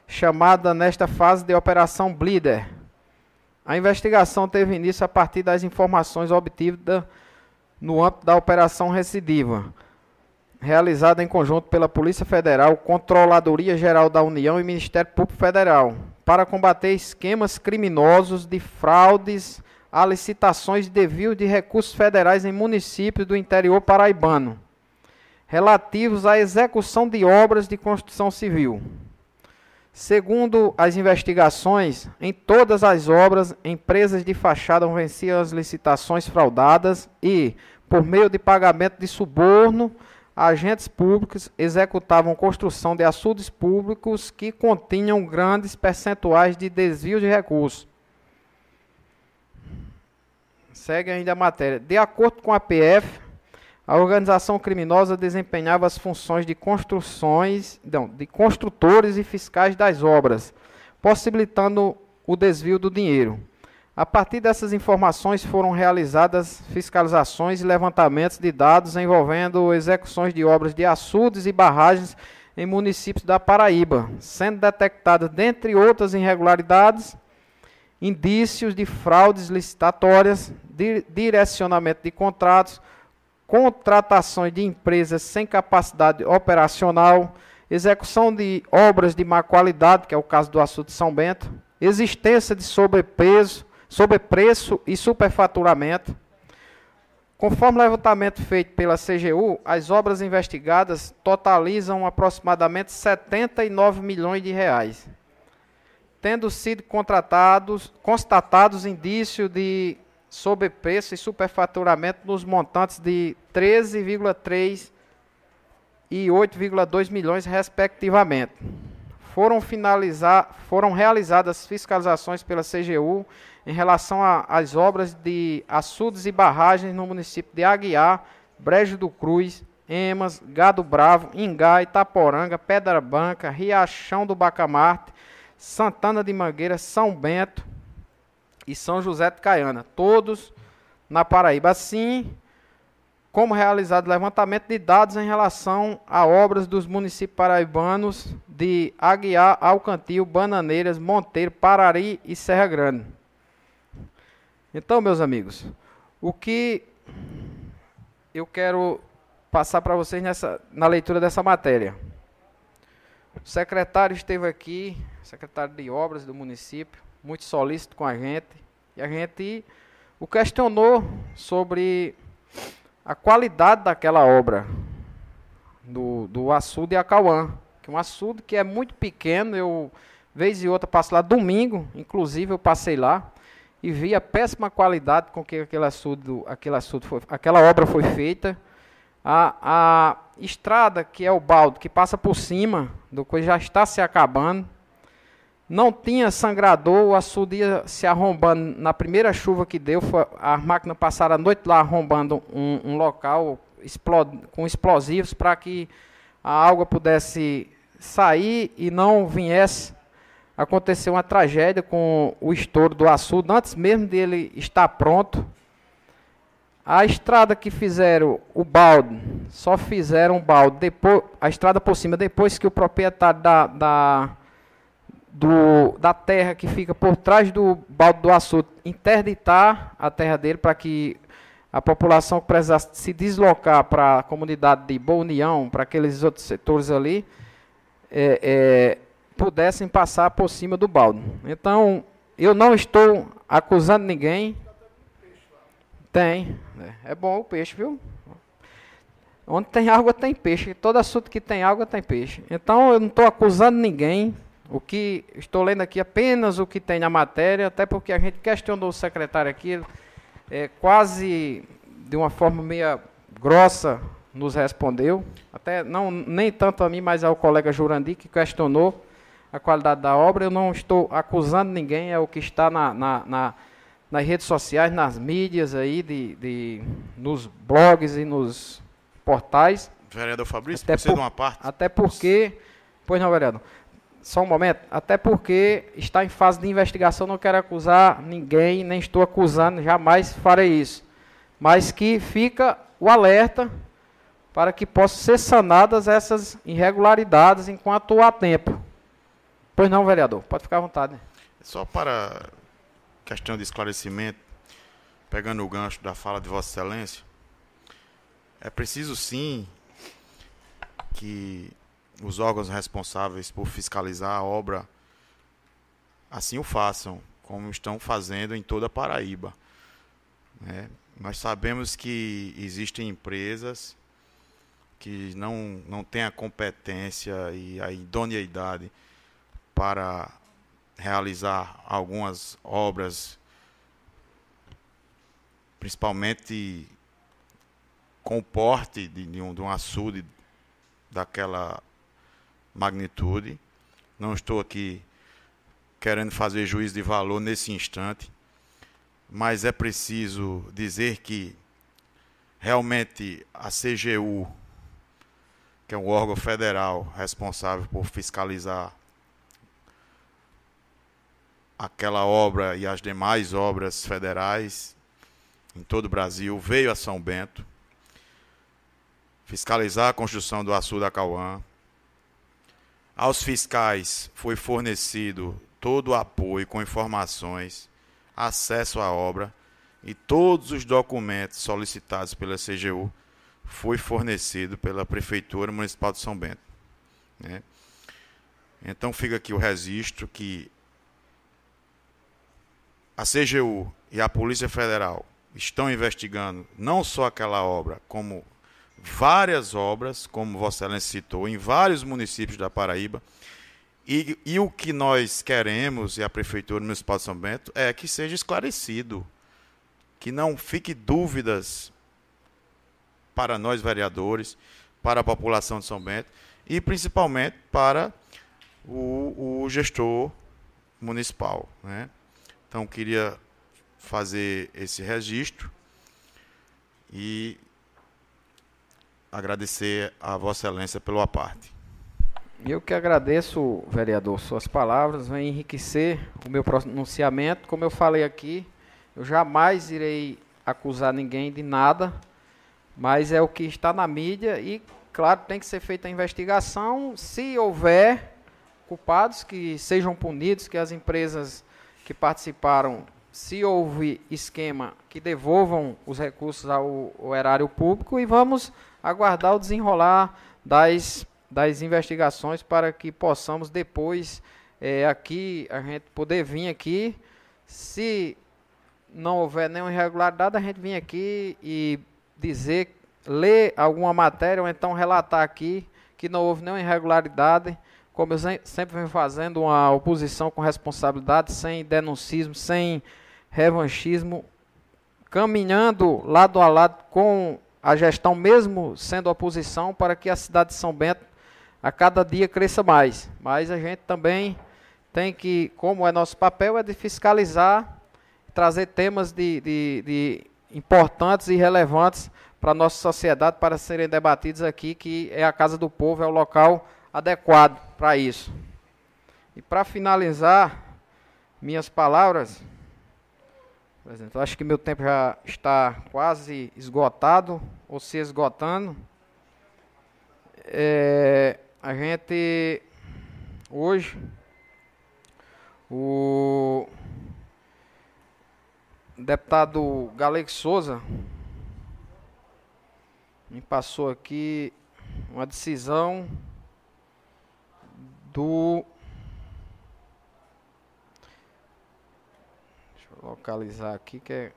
chamada nesta fase de Operação Bleeder. A investigação teve início a partir das informações obtidas no âmbito da Operação Recidiva, realizada em conjunto pela Polícia Federal, Controladoria Geral da União e Ministério Público Federal, para combater esquemas criminosos de fraudes a licitações de desvio de recursos federais em municípios do interior paraibano relativos à execução de obras de construção civil. Segundo as investigações, em todas as obras, empresas de fachada venciam as licitações fraudadas e, por meio de pagamento de suborno, agentes públicos executavam construção de açudes públicos que continham grandes percentuais de desvio de recursos. Segue ainda a matéria. De acordo com a PF, a organização criminosa desempenhava as funções de construções, não, de construtores e fiscais das obras, possibilitando o desvio do dinheiro. A partir dessas informações foram realizadas fiscalizações e levantamentos de dados envolvendo execuções de obras de açudes e barragens em municípios da Paraíba, sendo detectadas, dentre outras irregularidades, indícios de fraudes licitatórias, direcionamento de contratos, contratações de empresas sem capacidade operacional, execução de obras de má qualidade, que é o caso do açude São Bento, existência de sobrepeso, sobrepreço e superfaturamento. Conforme o levantamento feito pela CGU, as obras investigadas totalizam aproximadamente 79 milhões de reais, tendo sido contratados, constatados indícios de sobrepreço e superfaturamento nos montantes de 13,3 e 8,2 milhões, respectivamente. Foram, finalizar, foram realizadas fiscalizações pela CGU em relação às obras de açudes e barragens no município de Aguiar, Brejo do Cruz, Emas, Gado Bravo, Ingá, Itaporanga, Pedra Branca, Riachão do Bacamarte, Santana de Mangueira, São Bento, e São José de Caiana, todos na Paraíba. Assim, como realizado levantamento de dados em relação a obras dos municípios paraibanos de Aguiar, Alcantil, Bananeiras, Monteiro, Parari e Serra Grande. Então, meus amigos, o que eu quero passar para vocês nessa, na leitura dessa matéria. O secretário esteve aqui, secretário de obras do município, muito solícito com a gente. E a gente o questionou sobre a qualidade daquela obra do, do açude Acauã. Que é um açude que é muito pequeno. Eu, vez e outra, passo lá domingo, inclusive eu passei lá e vi a péssima qualidade com que aquele açude, aquele açude foi, aquela obra foi feita. A, a estrada, que é o balde, que passa por cima do coisa, já está se acabando. Não tinha sangrador, o açude ia se arrombando. Na primeira chuva que deu, foi, as máquinas passaram a noite lá arrombando um, um local explod, com explosivos para que a água pudesse sair e não viesse acontecer uma tragédia com o estouro do açude, antes mesmo dele estar pronto. A estrada que fizeram o balde, só fizeram o balde, depois, a estrada por cima, depois que o proprietário da, da, do, da terra que fica por trás do balde do açude interditar a terra dele para que a população que precisasse se deslocar para a comunidade de Boa União, para aqueles outros setores ali, é, é, pudessem passar por cima do balde. Então, eu não estou acusando ninguém. Tem. É bom o peixe, viu? Onde tem água tem peixe. Todo assunto que tem água tem peixe. Então eu não estou acusando ninguém. O que estou lendo aqui apenas o que tem na matéria, até porque a gente questionou o secretário aqui, é, quase de uma forma meio grossa nos respondeu. Até não nem tanto a mim, mas ao colega Jurandir que questionou a qualidade da obra. Eu não estou acusando ninguém, é o que está na, na, na nas redes sociais, nas mídias aí, de, de, nos blogs e nos portais. Vereador Fabrício, até por, uma parte. Até porque. Pois não, vereador. Só um momento. Até porque está em fase de investigação, não quero acusar ninguém, nem estou acusando, jamais farei isso. Mas que fica o alerta para que possam ser sanadas essas irregularidades enquanto há tempo. Pois não, vereador, pode ficar à vontade. Só para questão de esclarecimento, pegando o gancho da fala de Vossa Excelência, é preciso sim que os órgãos responsáveis por fiscalizar a obra assim o façam, como estão fazendo em toda a Paraíba. Né? Nós sabemos que existem empresas que não, não têm a competência e a idoneidade para realizar algumas obras, principalmente com o porte de, de, um, de um açude daquela magnitude. Não estou aqui querendo fazer juízo de valor nesse instante, mas é preciso dizer que realmente a CGU, que é um órgão federal responsável por fiscalizar aquela obra e as demais obras federais em todo o Brasil, veio a São Bento fiscalizar a construção do açude da Cauã. Aos fiscais foi fornecido todo o apoio com informações, acesso à obra e todos os documentos solicitados pela CGU foi fornecido pela Prefeitura Municipal de São Bento. Né? Então fica aqui o registro que a CGU e a Polícia Federal estão investigando não só aquela obra, como várias obras, como Vossa Excelência citou, em vários municípios da Paraíba. E, e, o que nós queremos, e a Prefeitura Municipal de São Bento, é que seja esclarecido, que não fique dúvidas para nós vereadores, para a população de São Bento e principalmente para o, o gestor municipal. Né? Então, queria fazer esse registro e agradecer a Vossa Excelência pelo aparte. Eu que agradeço, vereador, suas palavras, vão enriquecer o meu pronunciamento. Como eu falei aqui, eu jamais irei acusar ninguém de nada, mas é o que está na mídia e, claro, tem que ser feita a investigação. Se houver culpados, que sejam punidos, que as empresas que participaram, se houve esquema, que devolvam os recursos ao, ao erário público e vamos aguardar o desenrolar das, das investigações para que possamos depois é, aqui, a gente poder vir aqui, se não houver nenhuma irregularidade, a gente vir aqui e dizer, ler alguma matéria ou então relatar aqui que não houve nenhuma irregularidade como eu sempre venho fazendo, uma oposição com responsabilidade, sem denuncismo, sem revanchismo, caminhando lado a lado com a gestão, mesmo sendo oposição, para que a cidade de São Bento a cada dia cresça mais. Mas a gente também tem que, como é nosso papel, é de fiscalizar, trazer temas de, de, de importantes e relevantes para a nossa sociedade para serem debatidos aqui, que é a Casa do Povo, é o local adequado para isso. E para finalizar minhas palavras, eu acho que meu tempo já está quase esgotado, ou se esgotando. É, a gente, hoje, o deputado Galego Souza me passou aqui uma decisão do. Deixa eu localizar aqui que é.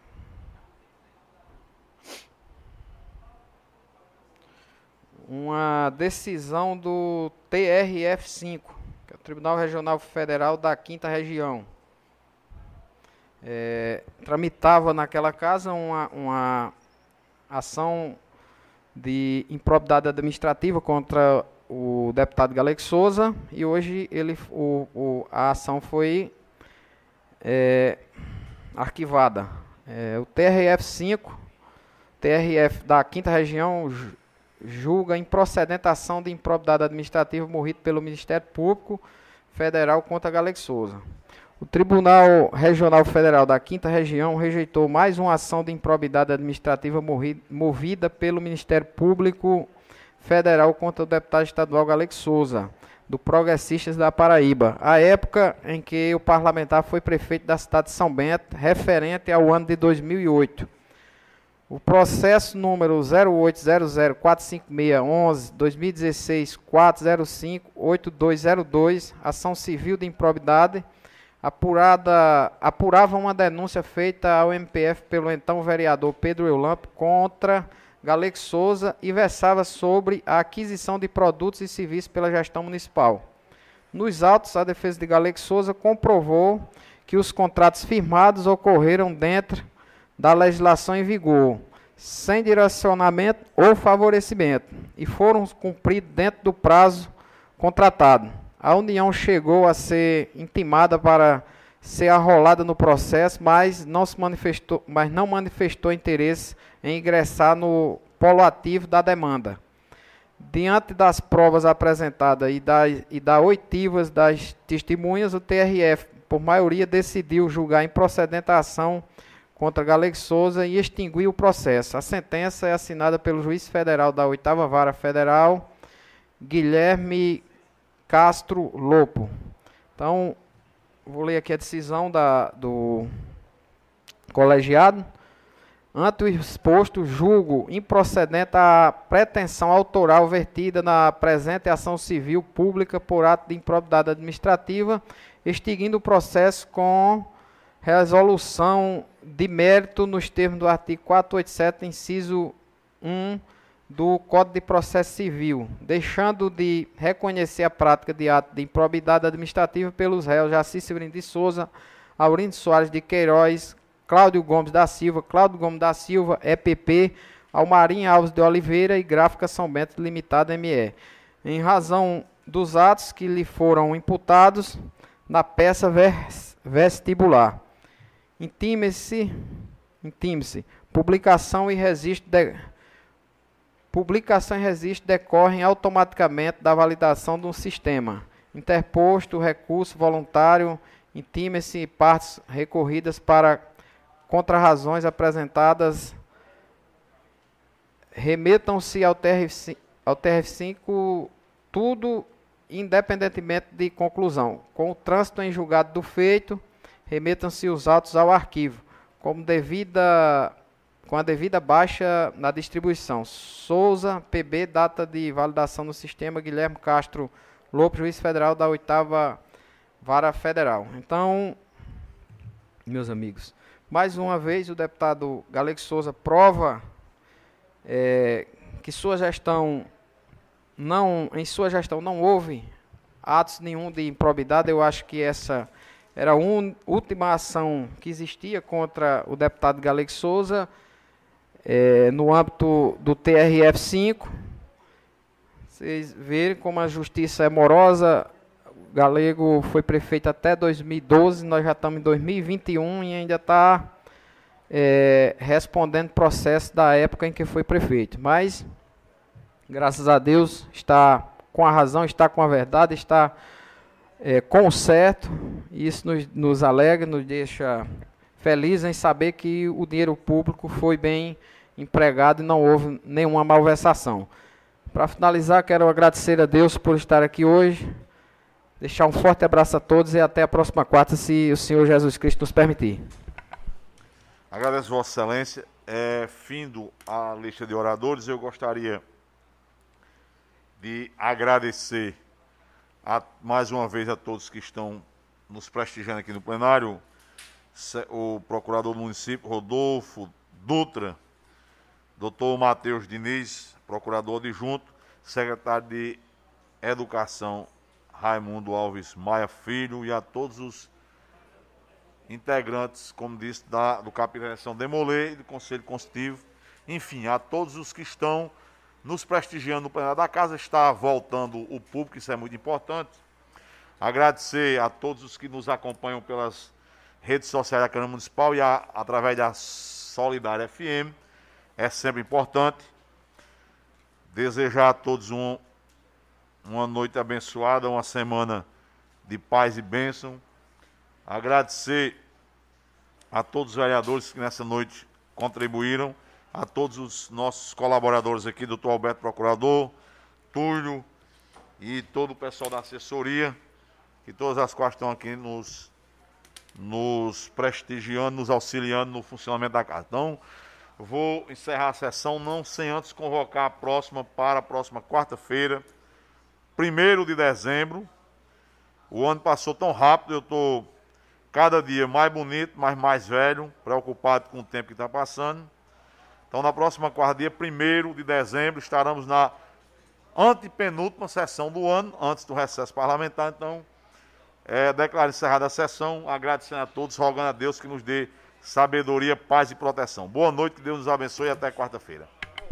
Uma decisão do TRF5, que é o Tribunal Regional Federal da Quinta Região. É, tramitava naquela casa uma, uma ação de improbidade administrativa contra o deputado Galego Souza e hoje ele, o, o a ação foi é, arquivada. É, o TRF5, TRF da quinta região, julga improcedente ação de improbidade administrativa morrida pelo Ministério Público Federal contra Galego Souza. O Tribunal Regional Federal da Quinta Região rejeitou mais uma ação de improbidade administrativa movida pelo Ministério Público Federal contra o deputado estadual Galego Souza, do Progressistas da Paraíba, a época em que o parlamentar foi prefeito da cidade de São Bento, referente ao ano de 2008. O processo número 080045611-2016-405-8202, ação civil de improbidade, apurada, apurava uma denúncia feita ao MPF pelo então vereador Pedro Eulamp contra Galego Souza e versava sobre a aquisição de produtos e serviços pela gestão municipal. Nos autos, a defesa de Galego Souza comprovou que os contratos firmados ocorreram dentro da legislação em vigor, sem direcionamento ou favorecimento, e foram cumpridos dentro do prazo contratado a União chegou a ser intimada para ser arrolada no processo, mas não se manifestou, mas não manifestou interesse em ingressar no polo ativo da demanda. Diante das provas apresentadas e das, e da oitivas das testemunhas, o TRF, por maioria, decidiu julgar improcedente a ação contra Galego Souza e extinguir o processo. A sentença é assinada pelo juiz federal da 8 Vara Federal, Guilherme Castro Lopo. Então, vou ler aqui a decisão da, do colegiado. Ante o exposto, julgo improcedente a pretensão autoral vertida na presente ação civil pública por ato de improbidade administrativa, extinguindo o processo com resolução de mérito nos termos do artigo 487, inciso 1 do Código de Processo Civil, deixando de reconhecer a prática de ato de improbidade administrativa pelos réus Jaci Severino de Souza, Aurindo Soares de Queiroz, Cláudio Gomes da Silva, Cláudio Gomes da Silva, EPP, Almarim Alves de Oliveira e Gráfica São Bento Limitada ME, em razão dos atos que lhe foram imputados na peça vestibular. Intime-se, intime-se, publicação e registro de Publicação e registro decorrem automaticamente da validação de um sistema. Interposto recurso voluntário, intima-se partes recorridas para contrarrazões apresentadas, remetam-se ao TRF5, ao TRF5 tudo independentemente de conclusão. Com o trânsito em julgado do feito, remetam-se os autos ao arquivo, como devida com a devida baixa na distribuição. Souza, PB, data de validação no sistema, Guilherme Castro Lopes, juiz federal da oitava vara federal. Então, meus amigos, mais uma vez o deputado Galego Souza prova é, que sua gestão não, em sua gestão não houve atos nenhum de improbidade. Eu acho que essa era a un, última ação que existia contra o deputado Galego Souza É, no âmbito do TRF5, vocês verem como a justiça é morosa. Galego foi prefeito até 2012, nós já estamos em 2021 e ainda está é, respondendo processo da época em que foi prefeito. Mas, graças a Deus, está com a razão, está com a verdade, está é, com o certo. Isso nos, nos alegra, nos deixa felizes em saber que o dinheiro público foi bem empregado e não houve nenhuma malversação. Para finalizar, quero agradecer a Deus por estar aqui hoje. Deixar um forte abraço a todos e até a próxima quarta, se o Senhor Jesus Cristo nos permitir. Agradeço, Vossa Excelência. É, findo a lista de oradores, eu gostaria de agradecer a, mais uma vez a todos que estão nos prestigiando aqui no plenário, o procurador do município, Rodolfo Dutra, doutor Matheus Diniz, procurador adjunto, secretário de Educação, Raimundo Alves Maia Filho, e a todos os integrantes, como disse, da, do Capitão Demolê e do Conselho Constitutivo, enfim, a todos os que estão nos prestigiando no plenário da casa, está voltando o público, isso é muito importante. Agradecer a todos os que nos acompanham pelas redes sociais da Câmara Municipal e a, através da Solidária FM, é sempre importante. Desejar a todos um, uma noite abençoada, uma semana de paz e bênção. Agradecer a todos os vereadores que nessa noite contribuíram, a todos os nossos colaboradores aqui, doutor Alberto Procurador, Túlio e todo o pessoal da assessoria, que todas as quais estão aqui nos, nos prestigiando, nos auxiliando no funcionamento da casa. Então, Vou encerrar a sessão não sem antes convocar a próxima para a próxima quarta-feira, 1 de dezembro. O ano passou tão rápido, eu estou cada dia mais bonito, mas mais velho, preocupado com o tempo que está passando. Então, na próxima quarta, dia 1 de dezembro, estaremos na antepenúltima sessão do ano, antes do recesso parlamentar. Então, é, declaro encerrada a sessão, agradecendo a todos, rogando a Deus que nos dê sabedoria, paz e proteção. Boa noite, que Deus nos abençoe e até quarta-feira.